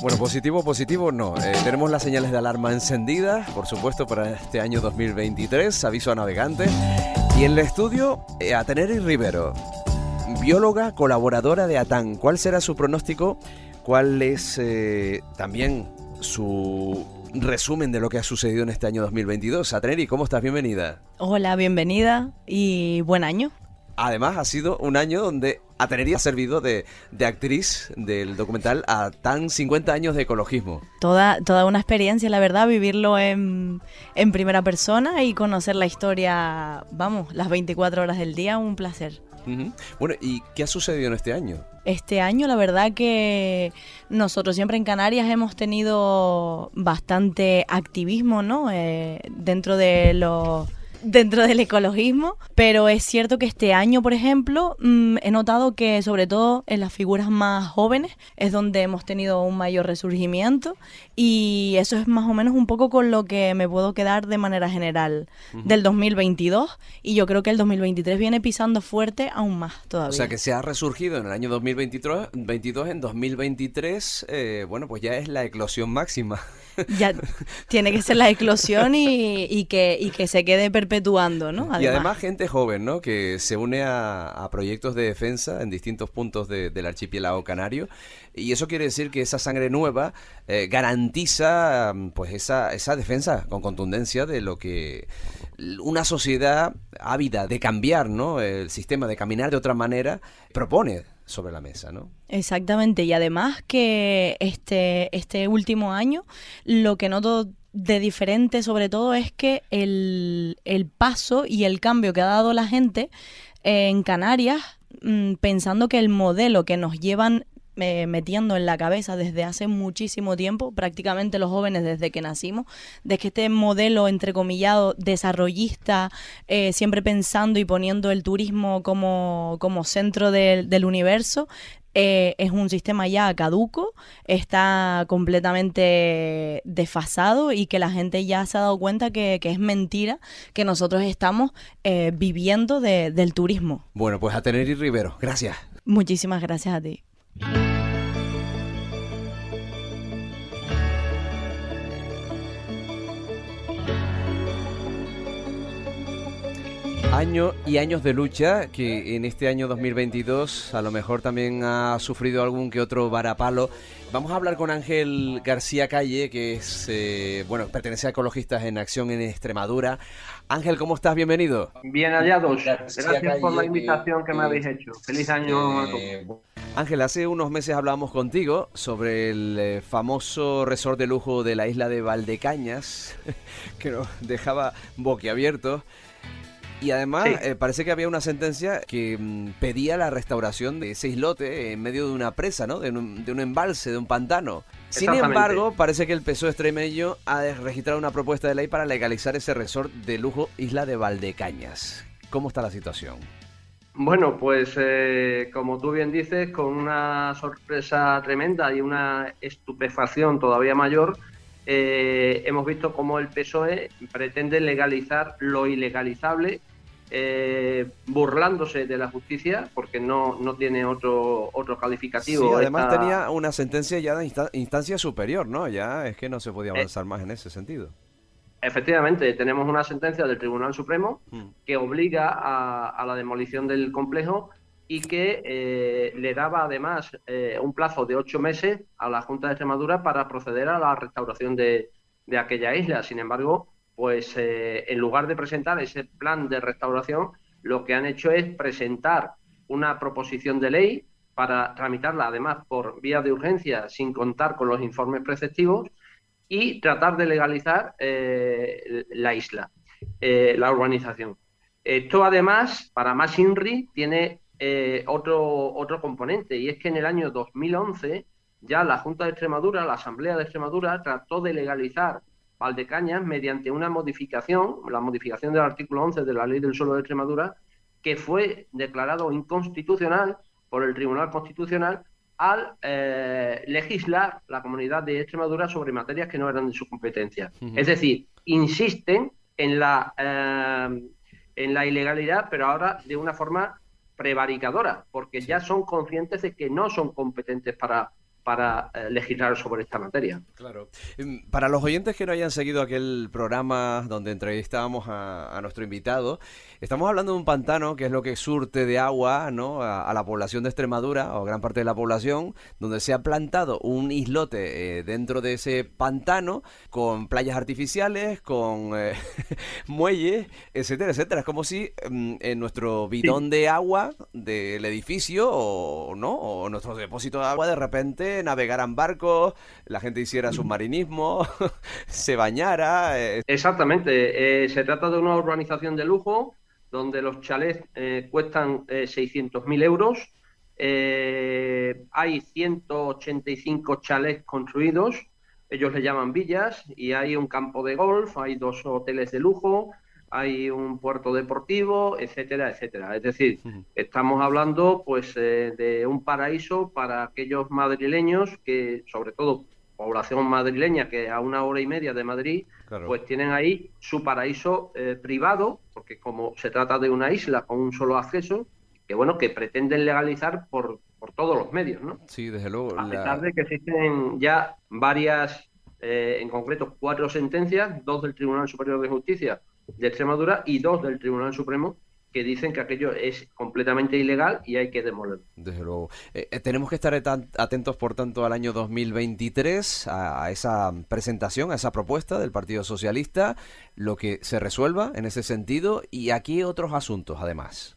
Bueno, positivo, positivo no. Eh, tenemos las señales de alarma encendidas, por supuesto, para este año 2023, aviso a navegantes. Y en el estudio, eh, a Teneri Rivero, bióloga colaboradora de ATAN. ¿Cuál será su pronóstico? ¿Cuál es eh, también su resumen de lo que ha sucedido en este año 2022? Ateneri, ¿cómo estás? Bienvenida. Hola, bienvenida y buen año. Además, ha sido un año donde Atenería ha servido de, actriz del documental a tan 50 años de ecologismo. Toda, toda una experiencia, la verdad, vivirlo en, en primera persona y conocer la historia, vamos, las 24 horas del día, un placer. Bueno, ¿y qué ha sucedido en este año? Este año, la verdad que nosotros siempre en Canarias hemos tenido bastante activismo, ¿no? Eh, dentro de los dentro del ecologismo, pero es cierto que este año, por ejemplo, mm, he notado que sobre todo en las figuras más jóvenes es donde hemos tenido un mayor resurgimiento y eso es más o menos un poco con lo que me puedo quedar de manera general del 2022 y yo creo que el 2023 viene pisando fuerte aún más todavía. O sea que se ha resurgido en el año 2022, 22, en 2023, eh, bueno, pues ya es la eclosión máxima. Ya tiene que ser la eclosión y, que, y que se quede perpetuando, ¿no? Y además gente joven, ¿no? Que se une a, proyectos de defensa en distintos puntos del archipiélago canario y eso quiere decir que esa sangre nueva eh, garantiza pues esa, esa defensa con contundencia de lo que una sociedad ávida de cambiar ¿no? el sistema, de caminar de otra manera, propone sobre la mesa, ¿no? Exactamente, y además que este, este último año lo que noto de diferente sobre todo es que el, el paso y el cambio que ha dado la gente en Canarias mm, pensando que el modelo que nos llevan metiendo en la cabeza desde hace muchísimo tiempo, prácticamente los jóvenes desde que nacimos, de que este modelo entrecomillado desarrollista, eh, siempre pensando y poniendo el turismo como, como centro del, universo, eh, es un sistema ya caduco, está completamente desfasado y que la gente ya se ha dado cuenta que, es mentira que nosotros estamos eh, viviendo del turismo. Bueno, pues a tener y Rivero, gracias. Muchísimas gracias a ti. Año y años de lucha que en este año 2022 a lo mejor también ha sufrido algún que otro varapalo. Vamos a hablar con Ángel García Calle, que es, eh, bueno, pertenece a Ecologistas en Acción en Extremadura. Ángel, ¿cómo estás? Bienvenido. Bien hallados. Gracias por la invitación que me habéis hecho. Feliz año eh, Ángel, hace unos meses hablábamos contigo sobre el eh, famoso resort de lujo de la isla de Valdecañas, que nos dejaba boquiabiertos. Y además eh, parece que había una sentencia que mm, pedía la restauración de ese islote en medio de una presa, ¿no? De un, embalse, de un pantano. Sin embargo, parece que el PSOE extremeño ha registrado una propuesta de ley para legalizar ese resort de lujo Isla de Valdecañas. ¿Cómo está la situación? Bueno, pues eh, como tú bien dices, con una sorpresa tremenda y una estupefacción todavía mayor, eh, hemos visto cómo el PSOE pretende legalizar lo ilegalizable eh, burlándose de la justicia, porque no, no tiene otro, otro calificativo. Sí, además tenía una sentencia ya de instancia superior, ¿no? Ya es que no se podía eh, avanzar más en ese sentido. Efectivamente, tenemos una sentencia del Tribunal Supremo hmm. que obliga a, la demolición del complejo y que eh, le daba además un plazo de ocho meses a la Junta de Extremadura para proceder a la restauración de, de aquella isla. Sin embargo, pues eh, en lugar de presentar ese plan de restauración, lo que han hecho es presentar una proposición de ley para tramitarla además por vía de urgencia sin contar con los informes preceptivos y tratar de legalizar eh, la isla, eh, la urbanización. Esto además, para más INRI, tiene otro, otro componente y es que en el año 2011 ya la Junta de Extremadura, la Asamblea de Extremadura, trató de legalizar Valdecañas mediante una modificación, la modificación del artículo 11 de la Ley del Suelo de Extremadura, que fue declarado inconstitucional por el Tribunal Constitucional al eh, legislar la comunidad de Extremadura sobre materias que no eran de su competencia. Es decir, insisten en la, eh, en la ilegalidad, pero ahora de una forma prevaricadora, porque ya son conscientes de que no son competentes para, para eh, legislar sobre esta materia. Claro. Em, para los oyentes que no hayan seguido aquel programa donde entrevistábamos a, nuestro invitado, estamos hablando de un pantano que es lo que surte de agua ¿no? a, la población de Extremadura o gran parte de la población, donde se ha plantado un islote eh, dentro de ese pantano con playas artificiales, con eh, muelles, etcétera, etcétera. Es como si em, en nuestro bidón de agua del edificio o, ¿no? o nuestro depósito de agua de repente navegaran barcos, la gente hiciera submarinismo, se bañara. Eh. Exactamente, eh, se trata de una urbanización de lujo donde los chalets eh, cuestan 600.000 euros. hay 185 chalets construidos, ellos le llaman villas, y hay un campo de golf, hay dos hoteles de lujo, hay un puerto deportivo, etcétera, etcétera. Es decir, estamos hablando pues eh, de un paraíso para aquellos madrileños que, sobre todo población madrileña que a una hora y media de Madrid, pues tienen ahí su paraíso eh, privado, porque como se trata de una isla con un solo acceso, que bueno, que pretenden legalizar por, por todos los medios, ¿no? Sí, desde luego. A pesar de que existen ya varias, eh, en concreto cuatro sentencias, dos del Tribunal Superior de Justicia de Extremadura y dos del Tribunal Supremo que dicen que aquello es completamente ilegal y hay que demolerlo. Desde luego. Eh, eh, tenemos que estar atentos, por tanto, al año 2023, a, esa presentación, a esa propuesta del Partido Socialista, lo que se resuelva en ese sentido y aquí otros asuntos, además.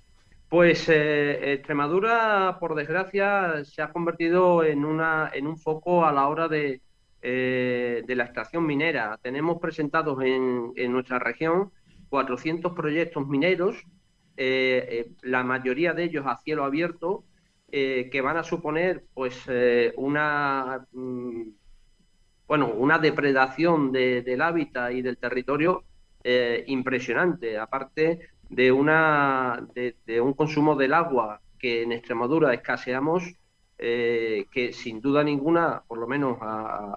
Pues eh, Extremadura, por desgracia, se ha convertido en, una, en un foco a la hora de, eh, de la extracción minera. Tenemos presentados en, nuestra región 400 proyectos mineros, eh, eh, la mayoría de ellos a cielo abierto, que van a suponer pues una mm, bueno una depredación del hábitat y del territorio impresionante, aparte de una de, un consumo del agua que en Extremadura escaseamos que sin duda ninguna, por lo menos a,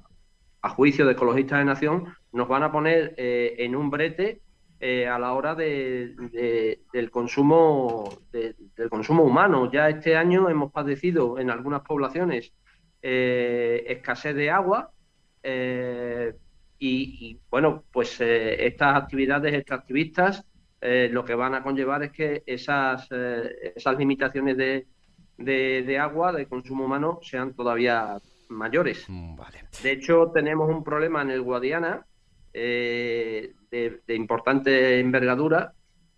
juicio de ecologistas de nación, nos van a poner eh, en un brete eh, a la hora de, del consumo del consumo humano. Ya este año hemos padecido en algunas poblaciones escasez de agua y, bueno, pues estas actividades extractivistas lo que van a conllevar es que esas, esas limitaciones de, de, agua de consumo humano sean todavía mayores. Mm, de hecho, tenemos un problema en el Guadiana eh, de, importante envergadura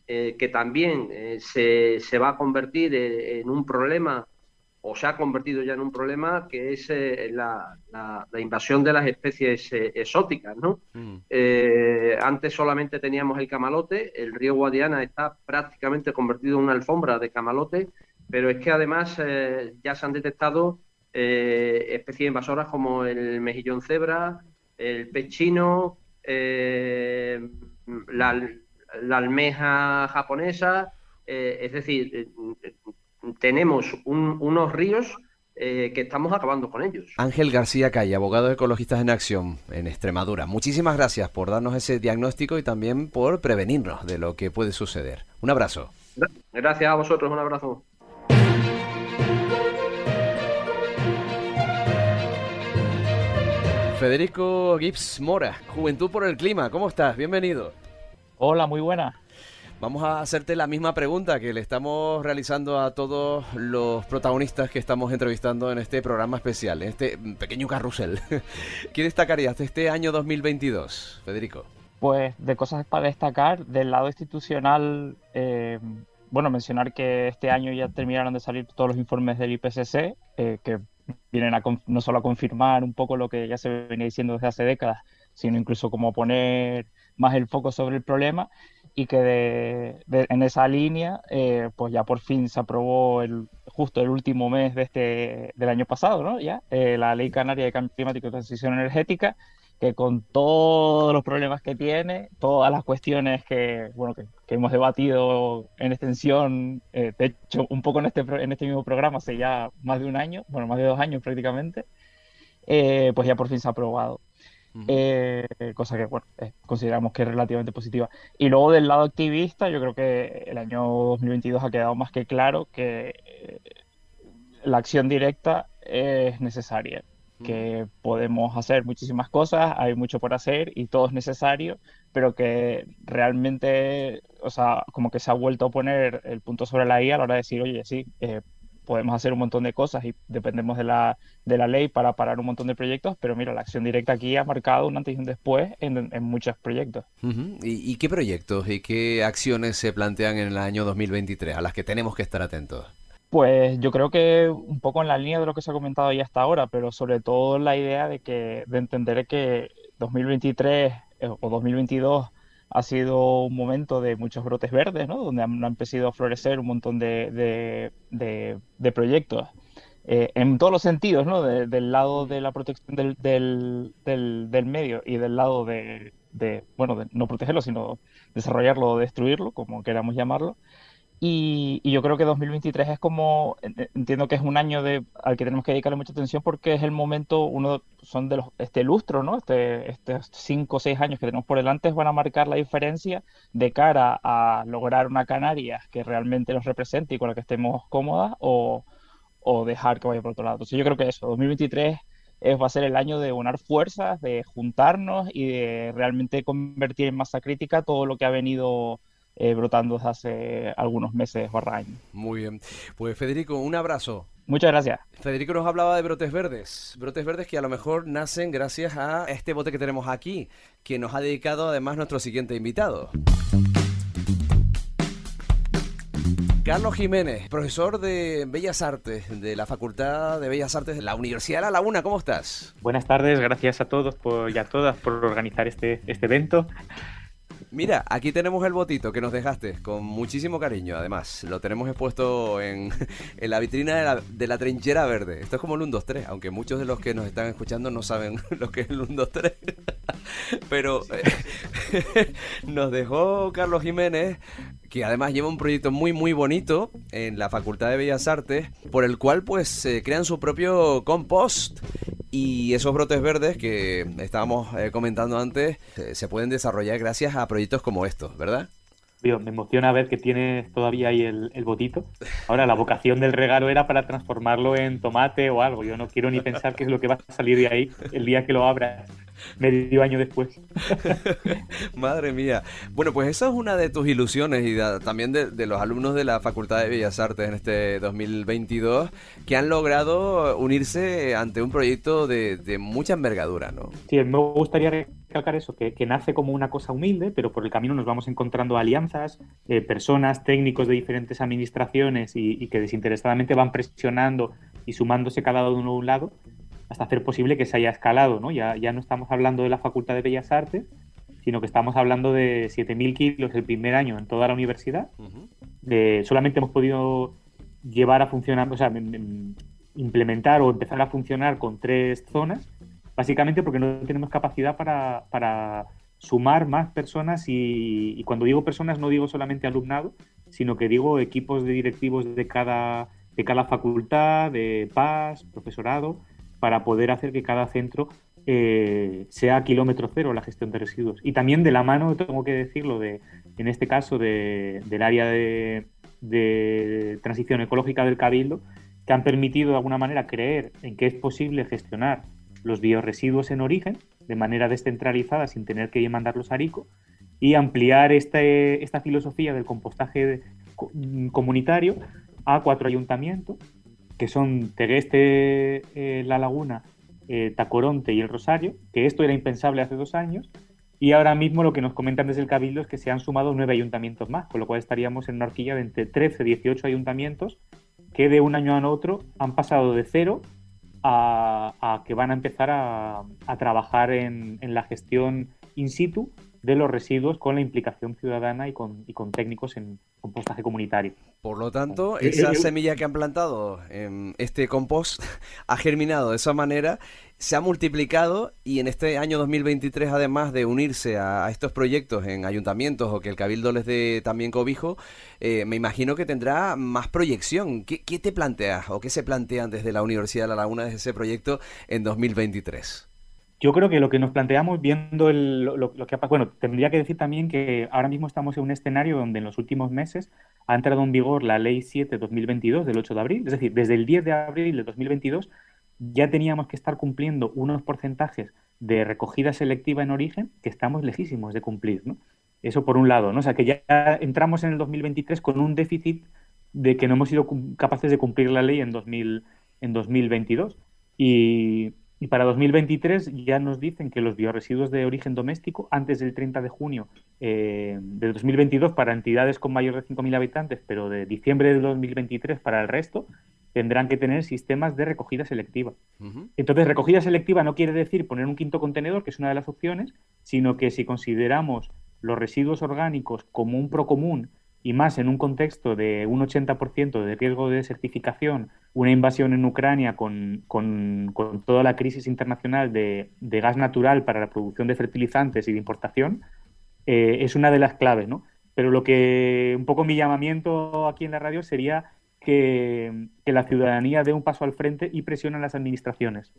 eh, que también eh, se, se, va a convertir en un problema o se ha convertido ya en un problema que es la, la, invasión de las especies exóticas. ¿no? Mm. antes solamente teníamos el camalote, el río Guadiana está prácticamente convertido en una alfombra de camalote pero es que además ya se han detectado eh, especies invasoras como el mejillón cebra, el pechino, eh, la, almeja japonesa, es decir, tenemos unos ríos que estamos acabando con ellos. Ángel García Calle, abogado de Ecologistas en Acción en Extremadura. Muchísimas gracias por darnos ese diagnóstico y también por prevenirnos de lo que puede suceder. Un abrazo. Gracias a vosotros, un abrazo. Federico Gibbs Mora, Juventud por el Clima, ¿cómo estás? Bienvenido. Hola, muy buena. Vamos a hacerte la misma pregunta que le estamos realizando a todos los protagonistas que estamos entrevistando en este programa especial, en este pequeño carrusel. ¿Qué destacarías de este año 2022, Federico? Pues de cosas para destacar, del lado institucional, eh, bueno, mencionar que este año ya terminaron de salir todos los informes del IPCC, eh, que vienen a no solo a confirmar un poco lo que ya se venía diciendo desde hace décadas, sino incluso como poner más el foco sobre el problema y que en esa línea eh, pues ya por fin se aprobó el, justo el último mes de este, del año pasado, ¿no? Ya, eh, la Ley Canaria de Cambio Climático y Transición Energética, que con todos los problemas que tiene, todas las cuestiones que, bueno, que, hemos debatido en extensión, eh, de hecho, un poco en este, en este mismo programa hace ya más de un año, bueno, más de dos años prácticamente, eh, pues ya por fin se ha aprobado. Eh, cosa que, bueno, consideramos que es relativamente positiva. Y luego del lado activista, yo creo que el año 2022 ha quedado más que claro que la acción directa es necesaria que podemos hacer muchísimas cosas, hay mucho por hacer y todo es necesario, pero que realmente, o sea, como que se ha vuelto a poner el punto sobre la I a la hora de decir, oye, sí, eh, podemos hacer un montón de cosas y dependemos de la, de la ley para parar un montón de proyectos, pero mira, la acción directa aquí ha marcado un antes y un después en, en muchos proyectos. ¿Y, ¿Y qué proyectos y qué acciones se plantean en el año 2023 a las que tenemos que estar atentos? Pues yo creo que un poco en la línea de lo que se ha comentado ya hasta ahora, pero sobre todo la idea de que de entender que 2023 eh, o 2022 ha sido un momento de muchos brotes verdes, ¿no? Donde han, empezado a florecer un montón de, de, proyectos. Eh, en todos los sentidos, ¿no? del lado de la protección del, del, del, medio y del lado de, bueno, de no protegerlo, sino desarrollarlo o destruirlo, como queramos llamarlo. Y, yo creo que 2023 es como, entiendo que es un año de, al que tenemos que dedicarle mucha atención porque es el momento, uno son de los, este lustro, ¿no? Este, estos cinco o seis años que tenemos por delante van a marcar la diferencia de cara a lograr una Canarias que realmente nos represente y con la que estemos cómodas o, o dejar que vaya por otro lado. Entonces yo creo que eso, 2023 es, va a ser el año de unar fuerzas, de juntarnos y de realmente convertir en masa crítica todo lo que ha venido eh, brotando desde hace algunos meses barra años. Muy bien. Pues Federico, un abrazo. Muchas gracias. Federico nos hablaba de brotes verdes, brotes verdes que a lo mejor nacen gracias a este bote que tenemos aquí, que nos ha dedicado además nuestro siguiente invitado. Carlos Jiménez, profesor de Bellas Artes de la Facultad de Bellas Artes de la Universidad de La Laguna. ¿Cómo estás? Buenas tardes, gracias a todos por, y a todas por organizar este, este evento. Mira, aquí tenemos el botito que nos dejaste con muchísimo cariño, además. Lo tenemos expuesto en, la vitrina de la, trinchera verde. Esto es como el 1, 2, 3, aunque muchos de los que nos están escuchando no saben lo que es el 1, 2, 3. Pero eh, nos dejó Carlos Jiménez que además lleva un proyecto muy muy bonito en la Facultad de Bellas Artes, por el cual pues se crean su propio compost y esos brotes verdes que estábamos eh, comentando antes eh, se pueden desarrollar gracias a proyectos como estos, ¿verdad? Me emociona ver que tienes todavía ahí el, el, botito. Ahora, la vocación del regalo era para transformarlo en tomate o algo. Yo no quiero ni pensar qué es lo que va a salir de ahí el día que lo abras medio año después. Madre mía. Bueno, pues esa es una de tus ilusiones y también de, los alumnos de la Facultad de Bellas Artes en este 2022 que han logrado unirse ante un proyecto de, mucha envergadura, ¿no? Sí, me gustaría recalcar eso, que, nace como una cosa humilde, pero por el camino nos vamos encontrando alianzas, eh, personas, técnicos de diferentes administraciones y, y que desinteresadamente van presionando y sumándose cada uno a un lado hasta hacer posible que se haya escalado, ¿no? Ya, ya no estamos hablando de la Facultad de Bellas Artes, sino que estamos hablando de 7.000 kilos el primer año en toda la universidad. solamente hemos podido llevar a funcionar, o sea, implementar o empezar a funcionar con tres zonas, básicamente porque no tenemos capacidad para, sumar más personas y, y, cuando digo personas no digo solamente alumnado, sino que digo equipos de directivos de cada, de cada facultad, de PAS, profesorado, para poder hacer que cada centro eh, sea kilómetro cero la gestión de residuos. Y también de la mano, tengo que decirlo, de, en este caso del área de, transición ecológica del Cabildo, que han permitido de alguna manera creer en que es posible gestionar los bioresiduos en origen de manera descentralizada sin tener que mandarlos a Arico y ampliar este, esta filosofía del compostaje comunitario a cuatro ayuntamientos que son Tegueste, eh, La Laguna, eh, Tacoronte y El Rosario, que esto era impensable hace dos años, y ahora mismo lo que nos comentan desde el Cabildo es que se han sumado nueve ayuntamientos más, con lo cual estaríamos en una horquilla de entre 13 y 18 ayuntamientos que de un año a otro han pasado de cero a, que van a empezar a, trabajar en, en, la gestión in situ de los residuos con la implicación ciudadana y con, y con técnicos en compostaje comunitario. Por lo tanto, eh, esa eh, semilla que han plantado en este compost ha germinado de esa manera, se ha multiplicado y en este año 2023, además de unirse a, estos proyectos en ayuntamientos o que el Cabildo les dé también cobijo, eh, me imagino que tendrá más proyección. ¿Qué, ¿Qué te planteas o qué se plantean desde la Universidad de La Laguna desde ese proyecto en 2023? Yo creo que lo que nos planteamos viendo el, lo, que ha bueno, tendría que decir también que ahora mismo estamos en un escenario donde en los últimos meses ha entrado en vigor la Ley 7-2022 del 8 de abril, es decir, desde el 10 de abril de 2022 ya teníamos que estar cumpliendo unos porcentajes de recogida selectiva en origen que estamos lejísimos de cumplir, ¿no? Eso por un lado, ¿no? O sea, que ya entramos en el 2023 con un déficit de que no hemos sido capaces de cumplir la ley en, 2000, en 2022. Y, y para 2023 ya nos dicen que los bioresiduos de origen doméstico, antes del 30 de junio eh, de 2022 para entidades con mayor de 5.000 habitantes, pero de diciembre de 2023 para el resto, tendrán que tener sistemas de recogida selectiva. Entonces, recogida selectiva no quiere decir poner un quinto contenedor, que es una de las opciones, sino que si consideramos los residuos orgánicos como un procomún y más en un contexto de un 80% de riesgo de desertificación, una invasión en Ucrania con, con, toda la crisis internacional de, de, gas natural para la producción de fertilizantes y de importación, eh, es una de las claves, ¿no? Pero lo que un poco mi llamamiento aquí en la radio sería que, que la ciudadanía dé un paso al frente y presione a las administraciones,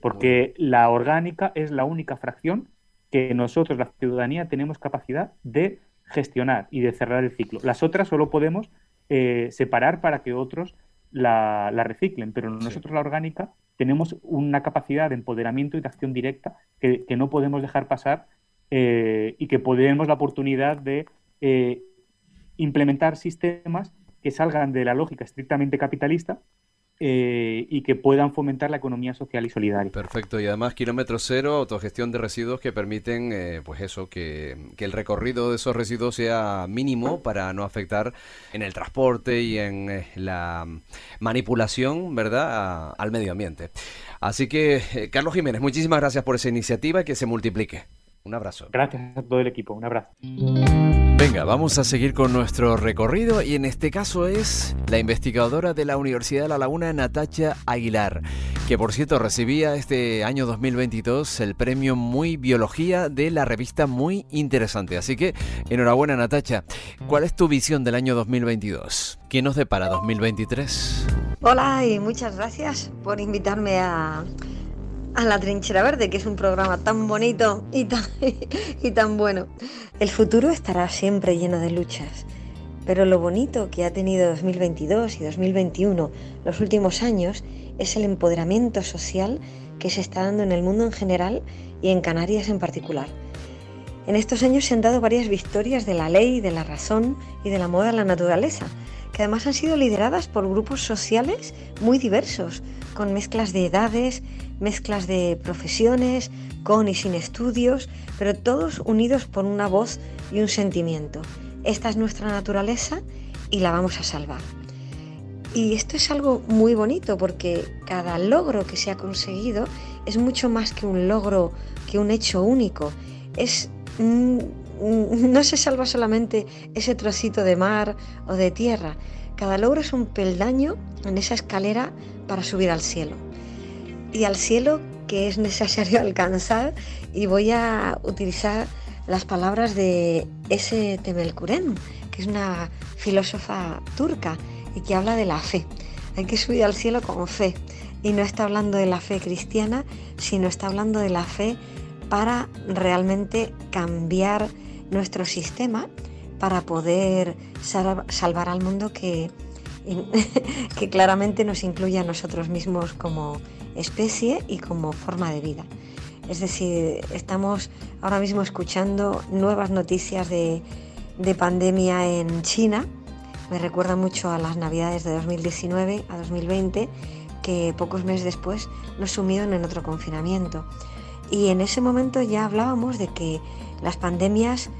porque la orgánica es la única fracción que nosotros, la ciudadanía, tenemos capacidad de gestionar y de cerrar el ciclo. Las otras solo podemos eh, separar para que otros la, reciclen, pero nosotros la orgánica tenemos una capacidad de empoderamiento y de acción directa que, no podemos dejar pasar eh, y que podemos la oportunidad de eh, implementar sistemas que salgan de la lógica estrictamente capitalista eh, y que puedan fomentar la economía social y solidaria. Perfecto, y además kilómetro cero, autogestión de residuos que permiten, eh, pues eso, que, el recorrido de esos residuos sea mínimo para no afectar en el transporte y en eh, la manipulación, ¿verdad?, al medio ambiente. Así que, Carlos Jiménez, muchísimas gracias por esa iniciativa y que se multiplique. Un abrazo. Gracias a todo el equipo, un abrazo. Venga, vamos a seguir con nuestro recorrido y en este caso es la investigadora de la Universidad de La Laguna, Natacha Aguilar, que por cierto recibía este año 2022 el premio Muy Biología de la revista Muy Interesante. Así que enhorabuena Natacha. ¿Cuál es tu visión del año 2022? ¿Qué nos depara 2023? Hola y muchas gracias por invitarme a a La Trinchera Verde, que es un programa tan bonito y tan, y tan bueno. El futuro estará siempre lleno de luchas, pero lo bonito que ha tenido 2022 y 2021 los últimos años es el empoderamiento social que se está dando en el mundo en general y en Canarias en particular. En estos años se han dado varias victorias de la ley, de la razón y de la moda de la naturaleza, que además han sido lideradas por grupos sociales muy diversos, con mezclas de edades, mezclas de profesiones, con y sin estudios, pero todos unidos por una voz y un sentimiento. Esta es nuestra naturaleza y la vamos a salvar. Y esto es algo muy bonito porque cada logro que se ha conseguido es mucho más que un logro, que un hecho único. Es mm, no se salva solamente ese trocito de mar o de tierra. Cada logro es un peldaño en esa escalera para subir al cielo y al cielo que es necesario alcanzar y voy a utilizar las palabras de S. Temelkuren, que es una filósofa turca y que habla de la fe. Hay que subir al cielo con fe y no está hablando de la fe cristiana, sino está hablando de la fe para realmente cambiar nuestro sistema para poder salvar al mundo que, que claramente nos incluye a nosotros mismos como especie y como forma de vida. Es decir, estamos ahora mismo escuchando nuevas noticias de, pandemia en China. Me recuerda mucho a las navidades de 2019 a 2020, que pocos meses después nos sumieron en otro confinamiento. Y en ese momento ya hablábamos de que las pandemias,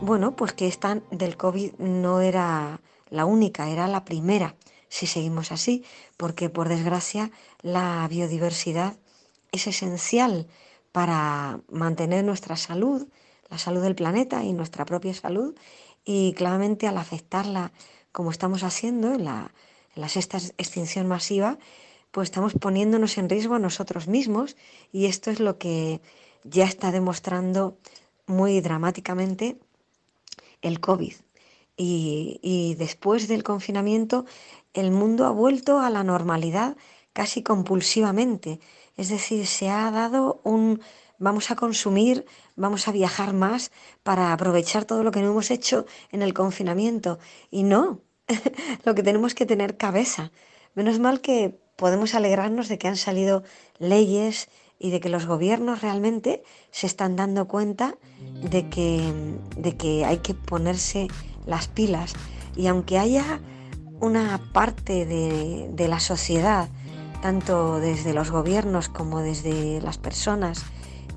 bueno, pues que están del COVID no era la única, era la primera, si seguimos así, porque por desgracia la biodiversidad es esencial para mantener nuestra salud, la salud del planeta y nuestra propia salud, y claramente al afectarla como estamos haciendo en la, sexta extinción masiva, pues estamos poniéndonos en riesgo a nosotros mismos y esto es lo que ya está demostrando muy dramáticamente el COVID. Y, y después del confinamiento el mundo ha vuelto a la normalidad casi compulsivamente. Es decir, se ha dado un vamos a consumir, vamos a viajar más para aprovechar todo lo que no hemos hecho en el confinamiento. Y no, lo que tenemos que tener cabeza. Menos mal que podemos alegrarnos de que han salido leyes y de que los gobiernos realmente se están dando cuenta de que, de que hay que ponerse las pilas. Y aunque haya una parte de, de la sociedad tanto desde los gobiernos como desde las personas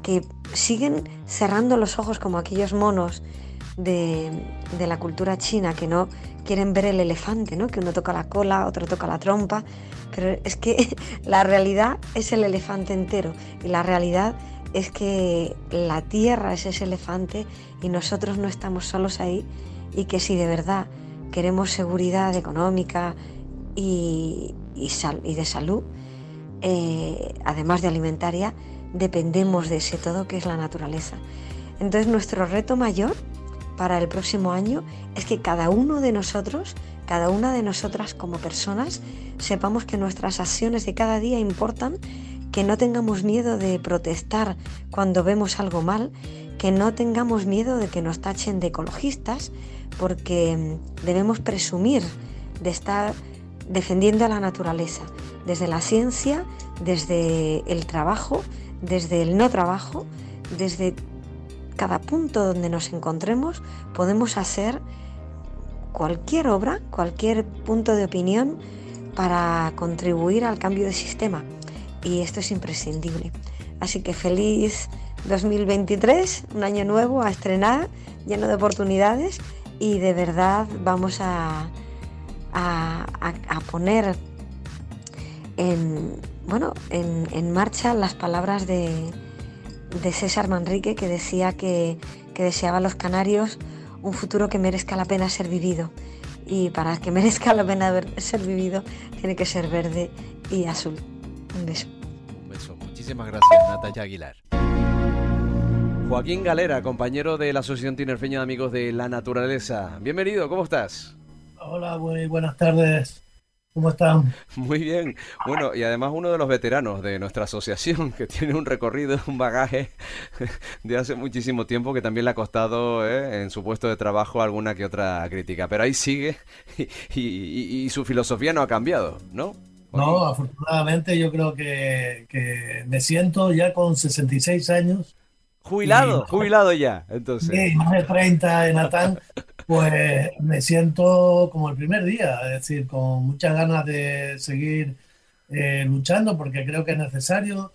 que siguen cerrando los ojos como aquellos monos de, la cultura china que no quieren ver el elefante, ¿no? que uno toca la cola, otro toca la trompa, pero es que la realidad es el elefante entero y la realidad es que la tierra es ese elefante y nosotros no estamos solos ahí y que si de verdad queremos seguridad económica y, y, de salud, eh, además de alimentaria, dependemos de ese todo que es la naturaleza. Entonces nuestro reto mayor para el próximo año es que cada uno de nosotros, cada una de nosotras como personas, sepamos que nuestras acciones de cada día importan, que no tengamos miedo de protestar cuando vemos algo mal, que no tengamos miedo de que nos tachen de ecologistas, porque mm, debemos presumir de estar defendiendo a la naturaleza, desde la ciencia, desde el trabajo, desde el no trabajo, desde cada punto donde nos encontremos, podemos hacer cualquier obra, cualquier punto de opinión para contribuir al cambio de sistema. Y esto es imprescindible. Así que feliz 2023, un año nuevo a estrenar, lleno de oportunidades y de verdad vamos a, a, poner en, bueno, en, marcha las palabras de, de, César Manrique que decía que, que deseaba a los canarios un futuro que merezca la pena ser vivido. Y para que merezca la pena ser vivido, tiene que ser verde y azul. Un beso. Un beso. Muchísimas gracias, Natalia Aguilar. Joaquín Galera, compañero de la Asociación Tinerfeña de Amigos de la Naturaleza. Bienvenido, ¿cómo estás? Hola, muy buenas tardes. ¿Cómo están? Muy bien. Bueno, y además uno de los veteranos de nuestra asociación, que tiene un recorrido, un bagaje de hace muchísimo tiempo que también le ha costado ¿eh? en su puesto de trabajo alguna que otra crítica. Pero ahí sigue y, su filosofía no ha cambiado, ¿no? No, afortunadamente yo creo que, que me siento ya con 66 años Jubilado, jubilado ya, entonces. Sí, más de 30 en Atán, pues me siento como el primer día, es decir, con muchas ganas de seguir eh, luchando porque creo que es necesario.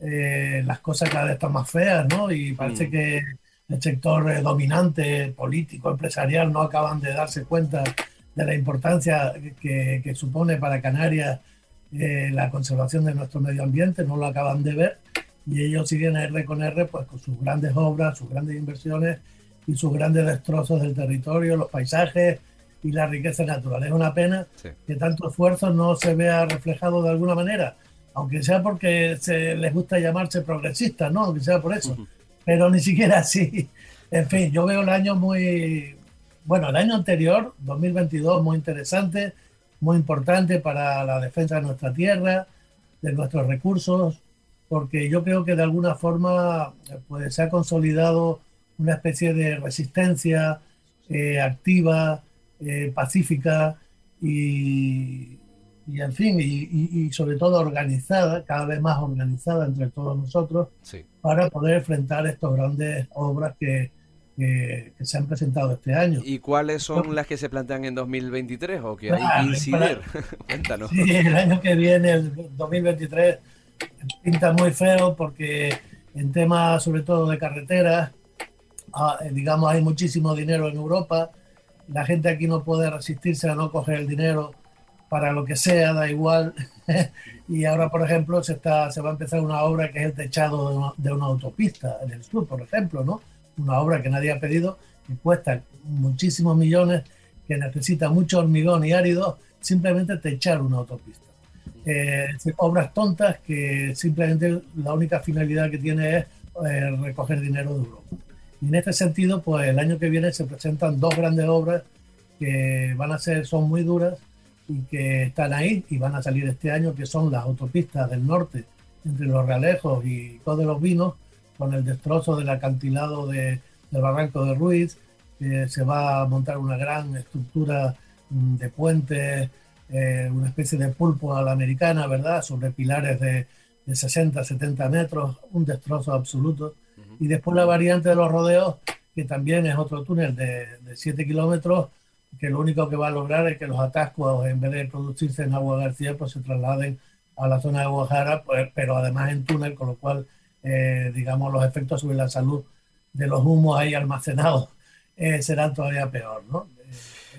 Eh, las cosas cada vez están más feas, ¿no? Y parece mm. que el sector eh, dominante, político, empresarial, no acaban de darse cuenta de la importancia que, que supone para Canarias la conservación de nuestro medio ambiente, no lo acaban de ver y ellos siguen R con R pues con sus grandes obras, sus grandes inversiones y sus grandes destrozos del territorio, los paisajes y la riqueza natural. Es una pena que tanto esfuerzo no se vea reflejado de alguna manera, aunque sea porque se les gusta llamarse progresistas, ¿no? Aunque sea por eso, pero ni siquiera así. En fin, yo veo el año muy, bueno, el año anterior, 2022, muy interesante, muy importante para la defensa de nuestra tierra, de nuestros recursos, porque yo creo que de alguna forma pues, se ha consolidado una especie de resistencia eh, activa, eh, pacífica y, en fin, y, sobre todo organizada, cada vez más organizada entre todos nosotros, para poder enfrentar estas grandes obras que, que, se han presentado este año. ¿Y cuáles son las que se plantean en 2023 o que hay que incidir? Cuéntanos. Sí, el año que viene, el 2023 pinta muy feo porque en temas sobre todo de carreteras, ah, eh, digamos, hay muchísimo dinero en Europa, la gente aquí no puede resistirse a no coger el dinero para lo que sea, da igual. y ahora, por ejemplo, se, está, se va a empezar una obra que es el techado de una, autopista en el sur, por ejemplo, ¿no? Una obra que nadie ha pedido, que cuesta muchísimos millones, que necesita mucho hormigón y árido, simplemente techar una autopista eh, obras tontas que simplemente la única finalidad que tiene es eh, recoger dinero de Europa. Y en este sentido, pues el año que viene se presentan dos grandes obras que van a ser, son muy duras y que están ahí y van a salir este año, que son las autopistas del norte entre los Realejos y de los Vinos, con el destrozo del acantilado de, del Barranco de Ruiz, se va a montar una gran estructura mm, de puentes eh, una especie de pulpo a la americana, ¿verdad? Sobre pilares de, de 60, 70 metros, un destrozo absoluto. Y después la variante de los rodeos, que también es otro túnel de, de 7 kilómetros, que lo único que va a lograr es que los atascos, en vez de producirse en Agua García, pues se trasladen a la zona de Guajara, pues, pero además en túnel, con lo cual, eh, digamos, los efectos sobre la salud de los humos ahí almacenados eh, serán todavía peor, ¿no?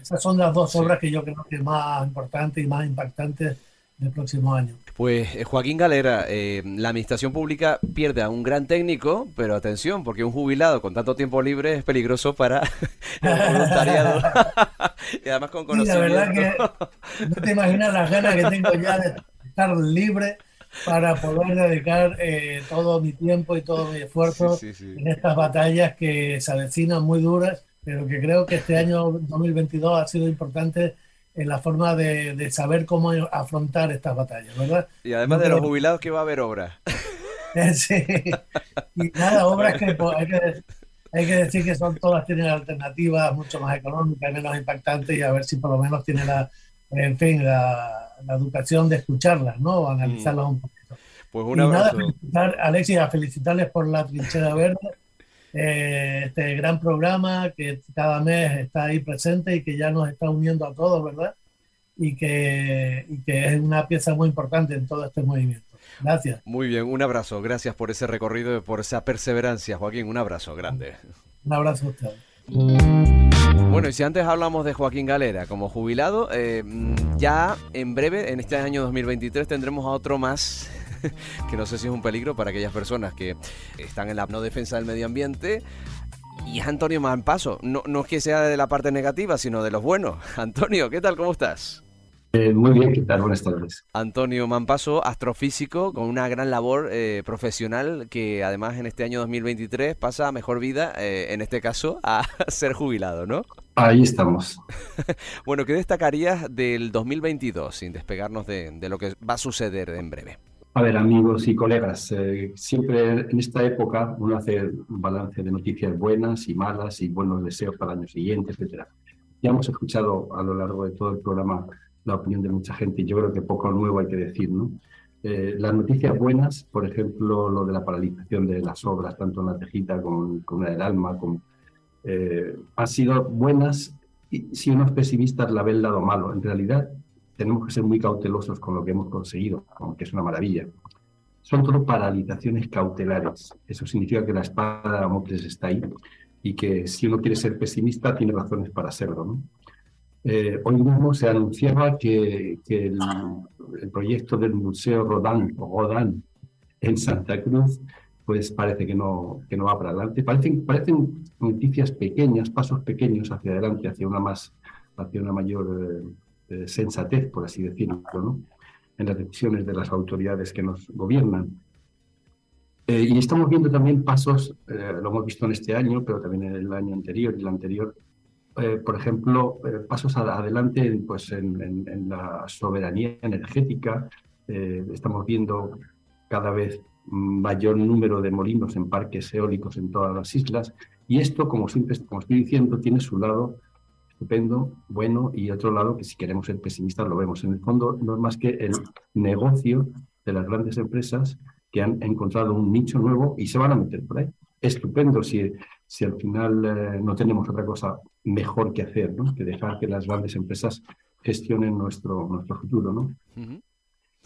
Esas son las dos obras que yo creo que más importantes y más impactantes del próximo año. Pues eh, Joaquín Galera, eh, la administración pública pierde a un gran técnico, pero atención, porque un jubilado con tanto tiempo libre es peligroso para el voluntariado. y además con conocimiento. la verdad que no te imaginas las ganas que tengo ya de estar libre para poder dedicar eh, todo mi tiempo y todo mi esfuerzo en estas batallas que se avecinan muy duras pero que creo que este año 2022 ha sido importante en la forma de, saber cómo afrontar estas batallas, ¿verdad? Y además de los jubilados que va a haber obras. sí. Y nada, obras que, pues, hay que hay que decir que son todas tienen alternativas mucho más económicas menos impactantes y a ver si por lo menos tiene la, en fin, la, educación de escucharlas, ¿no? Analizarlas mm. un poquito. Pues una Alexis, a felicitarles por la trinchera verde eh, este gran programa que cada mes está ahí presente y que ya nos está uniendo a todos, ¿verdad? Y que, y que es una pieza muy importante en todo este movimiento. Gracias. Muy bien, un abrazo. Gracias por ese recorrido y por esa perseverancia, Joaquín. Un abrazo grande. Un abrazo a usted. Bueno, y si antes hablamos de Joaquín Galera como jubilado, eh, ya en breve, en este año 2023, tendremos a otro más que no sé si es un peligro para aquellas personas que están en la no defensa del medio ambiente y es Antonio Manpaso. No, no es que sea de la parte negativa, sino de los buenos. Antonio, ¿qué tal? ¿Cómo estás? Eh, muy bien, ¿qué tal? Buenas tardes. Antonio Manpaso, astrofísico, con una gran labor eh, profesional que además en este año 2023 pasa a mejor vida, eh, en este caso, a ser jubilado, ¿no? Ahí estamos. bueno, ¿qué destacarías del 2022, sin despegarnos de, de lo que va a suceder en breve? A ver, amigos y colegas, siempre en esta época uno hace un balance de noticias buenas y malas y buenos deseos para el año siguiente, etcétera. Ya hemos escuchado a lo largo de todo el programa la opinión de mucha gente y yo creo que poco nuevo hay que decir, ¿no? Eh, las noticias buenas, por ejemplo, lo de la paralización de las obras, tanto en la Tejita como, en el Alma, como, eh, han sido buenas y si unos pesimistas la ven el lado malo. En realidad, tenemos que ser muy cautelosos con lo que hemos conseguido, aunque es una maravilla. Son todo paralizaciones cautelares. Eso significa que la espada de Damocles está ahí y que si uno quiere ser pesimista, tiene razones para serlo, ¿no? Eh, hoy mismo se anunciaba que, el, proyecto del Museo Rodin, Rodin en Santa Cruz pues parece que no, que no va para adelante. Parecen, parecen noticias pequeñas, pasos pequeños hacia adelante, hacia una, más, hacia una mayor eh, eh, sensatez, por así decirlo, en las decisiones de las autoridades que nos gobiernan. y estamos viendo también pasos, lo hemos visto en este año, pero también en el año anterior y el anterior, eh, por ejemplo, eh, pasos adelante pues, en, la soberanía energética. Eh, estamos viendo cada vez mayor número de molinos en parques eólicos en todas las islas. Y esto, como siempre como estoy diciendo, tiene su lado estupendo, bueno, y otro lado que si queremos ser pesimistas lo vemos. En el fondo no es más que el negocio de las grandes empresas que han encontrado un nicho nuevo y se van a meter por ahí. Estupendo si, si al final no tenemos otra cosa mejor que hacer, ¿no? que dejar que las grandes empresas gestionen nuestro, nuestro futuro. ¿no?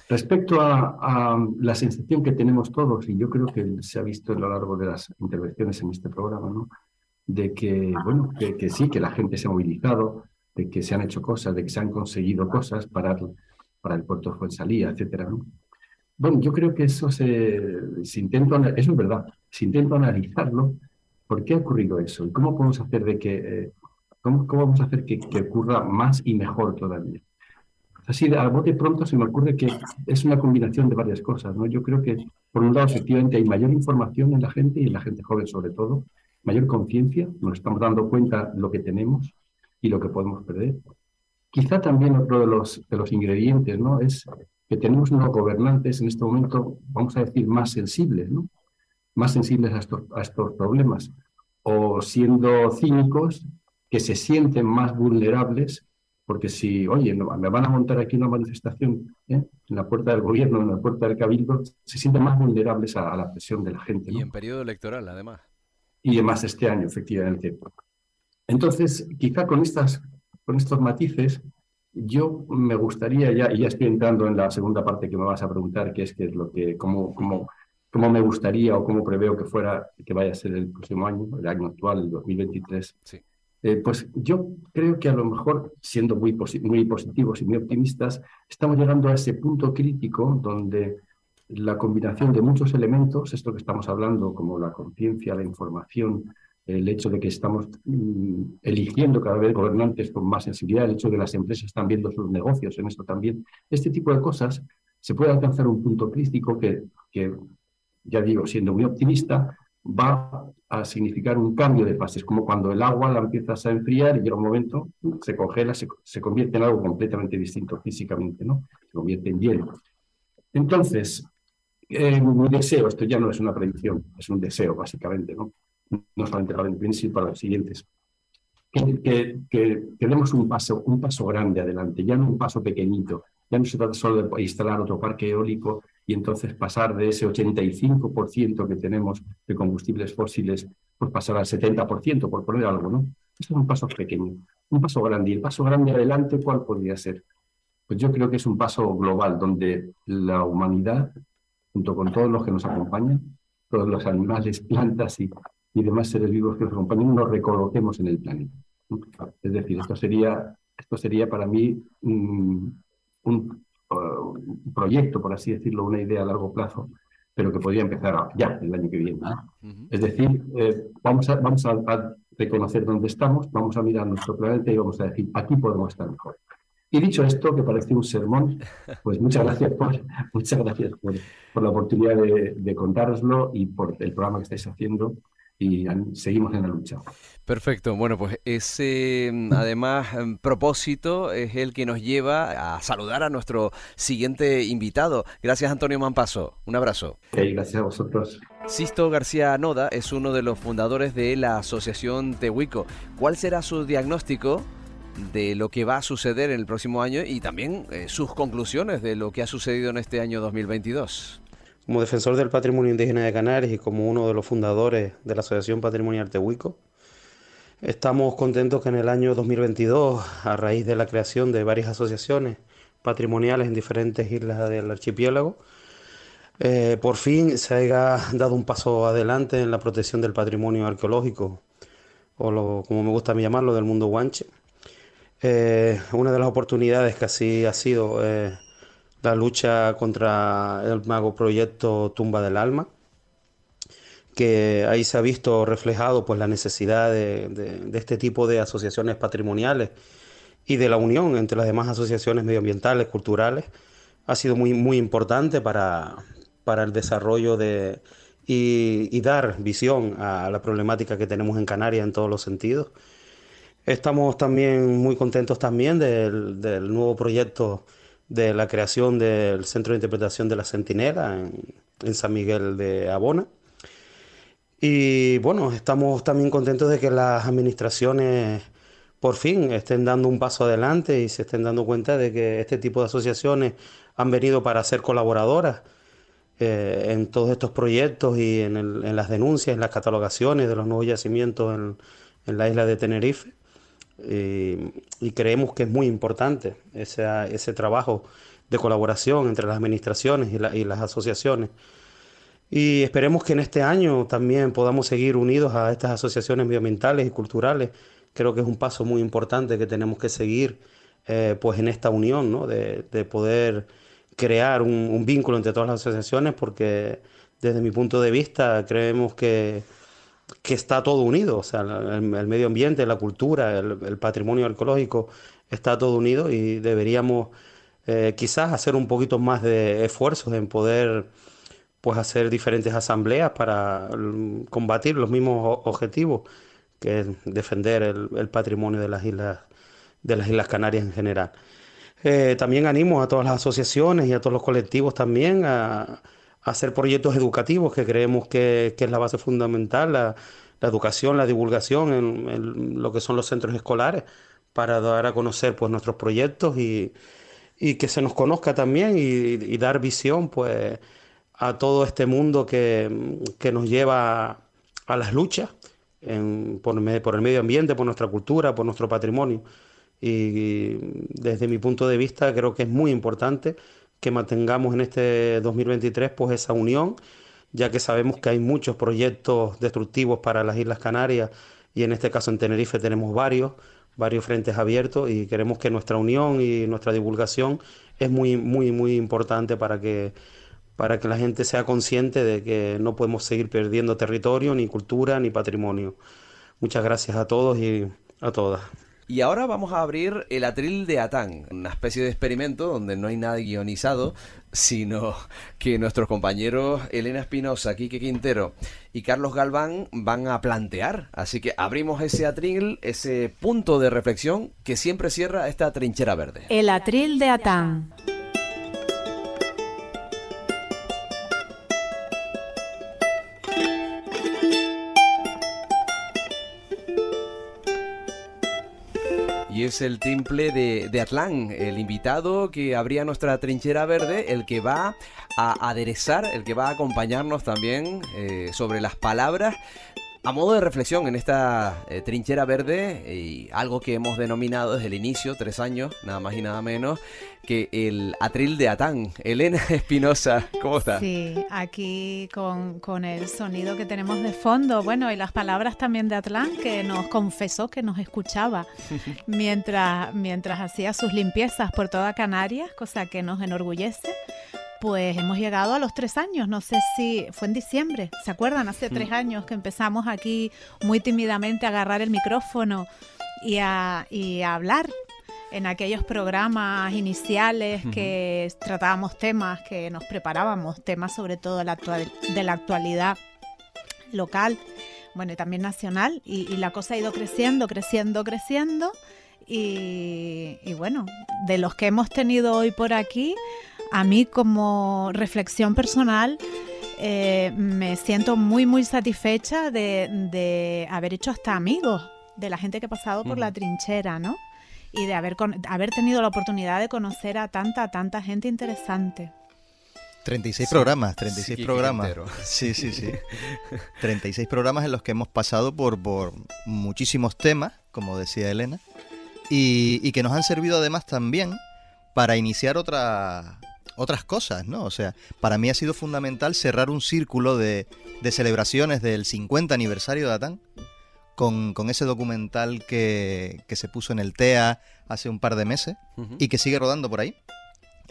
Respecto a, la sensación que tenemos todos, y yo creo que se ha visto a lo largo de las intervenciones en este programa, ¿no? De que, bueno, que, sí, que la gente se ha movilizado, de que se han hecho cosas, de que se han conseguido cosas para, para el puerto de Fuensalía, etcétera, ¿no? Bueno, yo creo que eso se, se intento, eso es verdad, si intento analizarlo, ¿por qué ha ocurrido eso? ¿Y cómo podemos hacer de que eh, ¿Cómo, vamos a hacer que, ocurra más y mejor todavía? Así, a bote pronto se me ocurre que es una combinación de varias cosas. ¿no? Yo creo que, por un lado, efectivamente hay mayor información en la gente y en la gente joven sobre todo, mayor conciencia, nos estamos dando cuenta lo que tenemos y lo que podemos perder. Quizá también otro de los, de ingredientes ¿no? es que tenemos unos gobernantes en este momento, vamos a decir, más sensibles, ¿no? más sensibles a estos, a estos problemas, o siendo cínicos, que se sienten más vulnerables, porque si, oye, me van a montar aquí una manifestación ¿eh? en la puerta del gobierno, en la puerta del cabildo, se sienten más vulnerables a, la presión de la gente. Y en periodo electoral, además. Y además este año, efectivamente. Entonces, quizá con, estas, con estos matices, yo me gustaría ya, y ya estoy entrando en la segunda parte que me vas a preguntar, que es, que es lo que, cómo, cómo, cómo me gustaría o cómo preveo que fuera, que vaya a ser el próximo año, el año actual, el 2023. Sí. Eh, pues yo creo que a lo mejor, siendo muy, muy positivos y muy optimistas, estamos llegando a ese punto crítico donde la combinación de muchos elementos, esto que estamos hablando, como la conciencia, la información, el hecho de que estamos mm, eligiendo cada vez gobernantes con más sensibilidad, el hecho de que las empresas están viendo sus negocios en esto también, este tipo de cosas, se puede alcanzar un punto crítico que, que ya digo, siendo muy optimista, va a significar un cambio de fases, como cuando el agua la empiezas a enfriar y llega un momento, se congela, se, convierte en algo completamente distinto físicamente, ¿no? Se convierte en hielo. Entonces, eh, mi deseo, esto ya no es una predicción, es un deseo básicamente, ¿no? No solamente para el sino para los siguientes. Que, demos un paso, un paso grande adelante, ya no un paso pequeñito, ya no se trata solo de instalar otro parque eólico y entonces pasar de ese 85% que tenemos de combustibles fósiles, pues pasar al 70%, por poner algo, ¿no? Eso es un paso pequeño, un paso grande. ¿Y el paso grande adelante cuál podría ser? Pues yo creo que es un paso global donde la humanidad, junto con todos los que nos acompañan, todos los animales, plantas y, y demás seres vivos que nos acompañan, nos recoloquemos en el planeta. Es decir, esto sería, esto sería para mí un, un proyecto, por así decirlo, una idea a largo plazo, pero que podría empezar ya el año que viene. Es decir, eh, vamos, a, vamos a, reconocer dónde estamos, vamos a mirar nuestro planeta y vamos a decir, aquí podemos estar mejor. Y dicho esto, que parece un sermón, pues muchas gracias por, muchas gracias por, por la oportunidad de, de contároslo y por el programa que estáis haciendo y seguimos en la lucha. Perfecto, bueno, pues ese mm, además mm, propósito es el que nos lleva a saludar a nuestro siguiente invitado. Gracias Antonio Mampaso, un abrazo. gracias a vosotros. Sisto García Noda es uno de los fundadores de la Asociación Tehuico. ¿Cuál será su diagnóstico de lo que va a suceder en el próximo año y también eh, sus conclusiones de lo que ha sucedido en este año 2022? Como defensor del patrimonio indígena de Canarias y como uno de los fundadores de la Asociación Patrimonial Tehuico, estamos contentos que en el año 2022, a raíz de la creación de varias asociaciones patrimoniales en diferentes islas del archipiélago, eh, por fin se haya dado un paso adelante en la protección del patrimonio arqueológico, o lo, como me gusta llamarlo, del mundo guanche. Eh, una de las oportunidades que así ha sido eh, la lucha contra el mago proyecto Tumba del Alma, que ahí se ha visto reflejado pues, la necesidad de, este tipo de asociaciones patrimoniales y de la unión entre las demás asociaciones medioambientales, culturales, ha sido muy, muy importante para, para el desarrollo de, y, dar visión a la problemática que tenemos en Canarias en todos los sentidos. Estamos también muy contentos también del, del nuevo proyecto de la creación del Centro de Interpretación de la Centinela en, San Miguel de Abona. Y bueno, estamos también contentos de que las administraciones por fin estén dando un paso adelante y se estén dando cuenta de que este tipo de asociaciones han venido para ser colaboradoras eh, en todos estos proyectos y en, las denuncias, en las catalogaciones de los nuevos yacimientos en, en la isla de Tenerife. Eh, y creemos que es muy importante ese, ese trabajo de colaboración entre las administraciones y, las asociaciones. Y esperemos que en este año también podamos seguir unidos a estas asociaciones medioambientales y culturales. Creo que es un paso muy importante que tenemos que seguir eh, pues en esta unión, ¿no? de, de poder crear un, un, vínculo entre todas las asociaciones porque desde mi punto de vista creemos que que está todo unido, o sea, el, medio ambiente, la cultura, el, patrimonio arqueológico está todo unido y deberíamos eh, quizás hacer un poquito más de esfuerzos en poder pues hacer diferentes asambleas para mm, combatir los mismos objetivos que es defender el, patrimonio de las islas de las islas Canarias en general. Eh, también animo a todas las asociaciones y a todos los colectivos también a, hacer proyectos educativos que creemos que, es la base fundamental, la, educación, la divulgación en, lo que son los centros escolares para dar a conocer pues nuestros proyectos y, que se nos conozca también y, dar visión pues a todo este mundo que, nos lleva a las luchas por, por el medio ambiente, por nuestra cultura, por nuestro patrimonio. Y desde mi punto de vista creo que es muy importante que mantengamos en este 2023 pues esa unión, ya que sabemos que hay muchos proyectos destructivos para las Islas Canarias y en este caso en Tenerife tenemos varios, varios frentes abiertos y queremos que nuestra unión y nuestra divulgación es muy muy muy importante para que para que la gente sea consciente de que no podemos seguir perdiendo territorio, ni cultura, ni patrimonio. Muchas gracias a todos y a todas. Y ahora vamos a abrir el atril de Atán, una especie de experimento donde no hay nada guionizado, sino que nuestros compañeros Elena Espinosa, Quique Quintero y Carlos Galván van a plantear. Así que abrimos ese atril, ese punto de reflexión que siempre cierra esta trinchera verde. El atril de Atán. Y es el timple de, de, Atlán, el invitado que abría nuestra trinchera verde, el que va a aderezar, el que va a acompañarnos también eh, sobre las palabras a modo de reflexión en esta eh, trinchera verde y algo que hemos denominado desde el inicio, tres años, nada más y nada menos, que el atril de Atán. Elena Espinosa, ¿cómo está? Sí, aquí con, con, el sonido que tenemos de fondo, bueno, y las palabras también de Atlán, que nos confesó que nos escuchaba mientras, mientras hacía sus limpiezas por toda Canarias, cosa que nos enorgullece pues hemos llegado a los tres años. No sé si fue en diciembre, ¿se acuerdan? Hace tres mm. años que empezamos aquí muy tímidamente a agarrar el micrófono y a, y a hablar en aquellos programas iniciales que tratábamos temas, que nos preparábamos, temas sobre todo de la, de la actualidad local, bueno, y también nacional, y, la cosa ha ido creciendo, creciendo, creciendo, y, bueno, de los que hemos tenido hoy por aquí, a mí como reflexión personal, eh, me siento muy, muy satisfecha de, haber hecho hasta amigos de la gente que ha pasado por la trinchera, ¿no? y de haber, haber tenido la oportunidad de conocer a tanta, tanta gente interesante. 36 programas, 36 programas. Sí, sí, sí. 36 programas en los que hemos pasado por, por muchísimos temas, como decía Elena, y, que nos han servido además también para iniciar otra, otras cosas, ¿no? O sea, para mí ha sido fundamental cerrar un círculo de, de celebraciones del 50 aniversario de Atán con, ese documental que, se puso en el TEA hace un par de meses y que sigue rodando por ahí.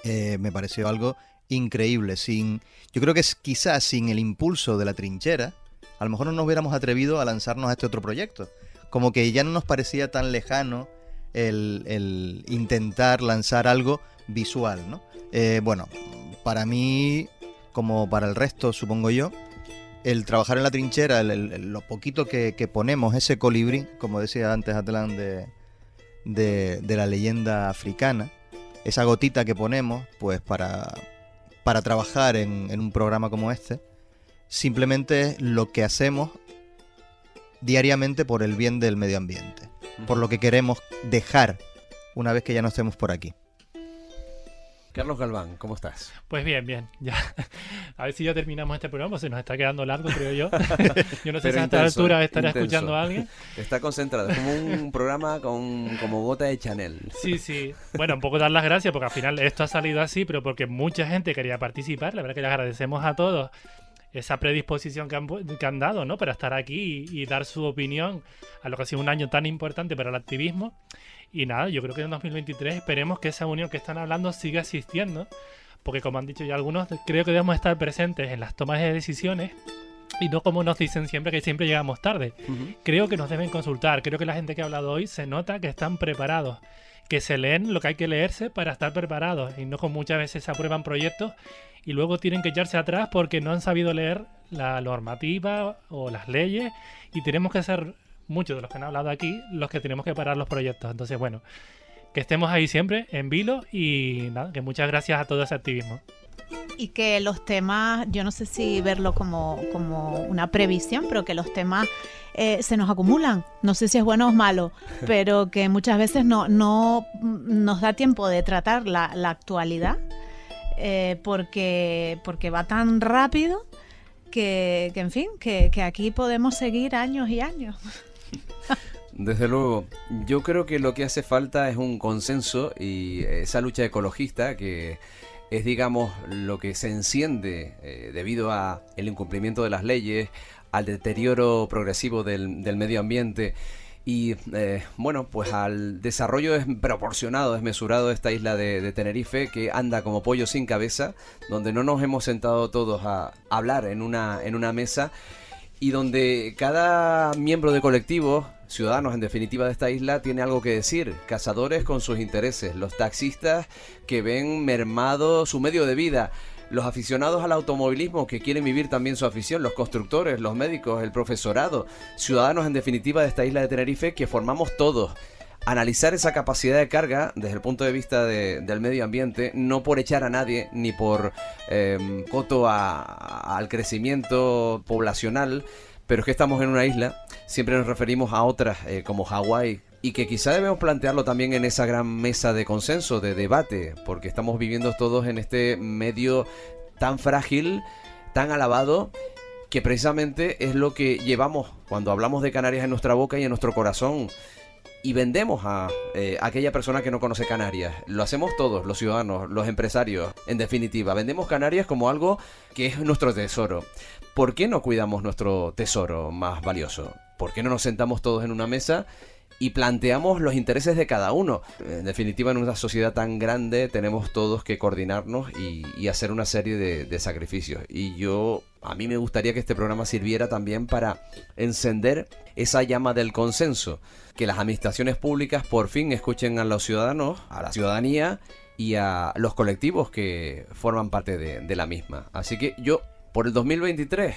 Eh, me pareció algo increíble. Sin, yo creo que es quizás sin el impulso de la trinchera, a lo mejor no nos hubiéramos atrevido a lanzarnos a este otro proyecto. Como que ya no nos parecía tan lejano el, intentar lanzar algo visual, ¿no? Eh, bueno, para mí, como para el resto, supongo yo, el trabajar en la trinchera, lo poquito que, ponemos, ese colibrí, como decía antes Atlán de, la leyenda africana, esa gotita que ponemos, pues para, para trabajar en, en un programa como este, simplemente es lo que hacemos diariamente por el bien del medio ambiente, por lo que queremos dejar una vez que ya no estemos por aquí. Carlos Galván, ¿cómo estás? Pues bien, bien. Ya. A ver si ya terminamos este programa, se nos está quedando largo, creo yo. yo no sé si a esta altura estará escuchando a alguien. Está concentrado, es como un programa con como gota de Chanel. Sí, sí. Bueno, un poco dar las gracias porque al final esto ha salido así, pero porque mucha gente quería participar. La verdad que le agradecemos a todos esa predisposición que han, que han dado, ¿no? Para estar aquí y, y dar su opinión a lo que ha sido un año tan importante para el activismo. Y nada, yo creo que en 2023 esperemos que esa unión que están hablando siga existiendo, porque como han dicho ya algunos, creo que debemos estar presentes en las tomas de decisiones y no como nos dicen siempre que siempre llegamos tarde. Creo que nos deben consultar, creo que la gente que ha hablado hoy se nota que están preparados, que se leen lo que hay que leerse para estar preparados y no como muchas veces se aprueban proyectos y luego tienen que echarse atrás porque no han sabido leer la normativa o las leyes y tenemos que ser muchos de los que han hablado aquí los que tenemos que parar los proyectos. Entonces, bueno, que estemos ahí siempre en vilo y nada, que muchas gracias a todo ese activismo. Y que los temas, yo no sé si verlo como, como una previsión, pero que los temas eh, se nos acumulan. No sé si es bueno o malo, pero que muchas veces no, no nos da tiempo de tratar la, actualidad eh, porque, porque va tan rápido que, que en fin, que, que aquí podemos seguir años y años. Desde luego, yo creo que lo que hace falta es un consenso y esa lucha ecologista que es, digamos, lo que se enciende eh, debido a el incumplimiento de las leyes, al deterioro progresivo del, medio ambiente. Y, eh, bueno, pues al desarrollo desproporcionado, desmesurado de esta isla de, de, Tenerife que anda como pollo sin cabeza, donde no nos hemos sentado todos a hablar en una, en una mesa y donde cada miembro de colectivo, ciudadanos en definitiva de esta isla, tiene algo que decir. Cazadores con sus intereses, los taxistas que ven mermado su medio de vida, los aficionados al automovilismo que quieren vivir también su afición, los constructores, los médicos, el profesorado, ciudadanos en definitiva de esta isla de Tenerife que formamos todos analizar esa capacidad de carga desde el punto de vista del medio ambiente, no por echar a nadie ni por eh, coto al crecimiento poblacional, pero es que estamos en una isla, siempre nos referimos a otras eh, como Hawái, y que quizá debemos plantearlo también en esa gran mesa de consenso, de debate, porque estamos viviendo todos en este medio tan frágil, tan alabado, que precisamente es lo que llevamos cuando hablamos de Canarias en nuestra boca y en nuestro corazón y vendemos a eh, aquella persona que no conoce Canarias. Lo hacemos todos, los ciudadanos, los empresarios, en definitiva. Vendemos Canarias como algo que es nuestro tesoro. ¿Por qué no cuidamos nuestro tesoro más valioso? ¿Por qué no nos sentamos todos en una mesa y planteamos los intereses de cada uno. En definitiva, en una sociedad tan grande tenemos todos que coordinarnos y, hacer una serie de, sacrificios. Y yo, a mí me gustaría que este programa sirviera también para encender esa llama del consenso, que las administraciones públicas por fin escuchen a los ciudadanos, a la ciudadanía y a los colectivos que forman parte de, de la misma. Así que yo, por el 2023,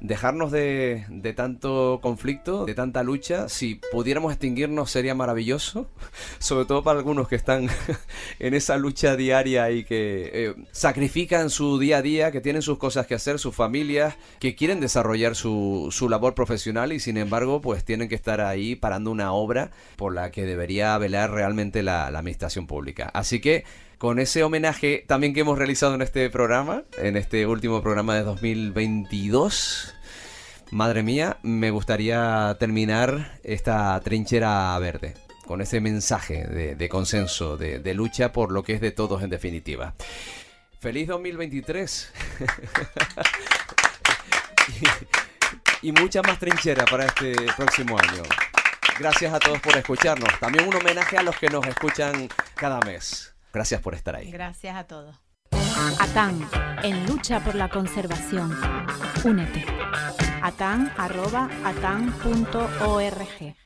dejarnos de, tanto conflicto, de tanta lucha. Si pudiéramos extinguirnos sería maravilloso, sobre todo para algunos que están en esa lucha diaria y que eh, sacrifican su día a día, que tienen sus cosas que hacer, sus familias, que quieren desarrollar su, su labor profesional y sin embargo pues tienen que estar ahí parando una obra por la que debería velar realmente la, la administración pública. Así que con ese homenaje también que hemos realizado en este programa, en este último programa de 2022. Madre mía, me gustaría terminar esta trinchera verde con ese mensaje de, consenso, de, lucha por lo que es de todos en definitiva. Feliz 2023. y, y mucha más trinchera para este próximo año. Gracias a todos por escucharnos. También un homenaje a los que nos escuchan cada mes. Gracias por estar ahí. Gracias a todos. ATAN, en lucha por la conservación. Únete. atan.atan.org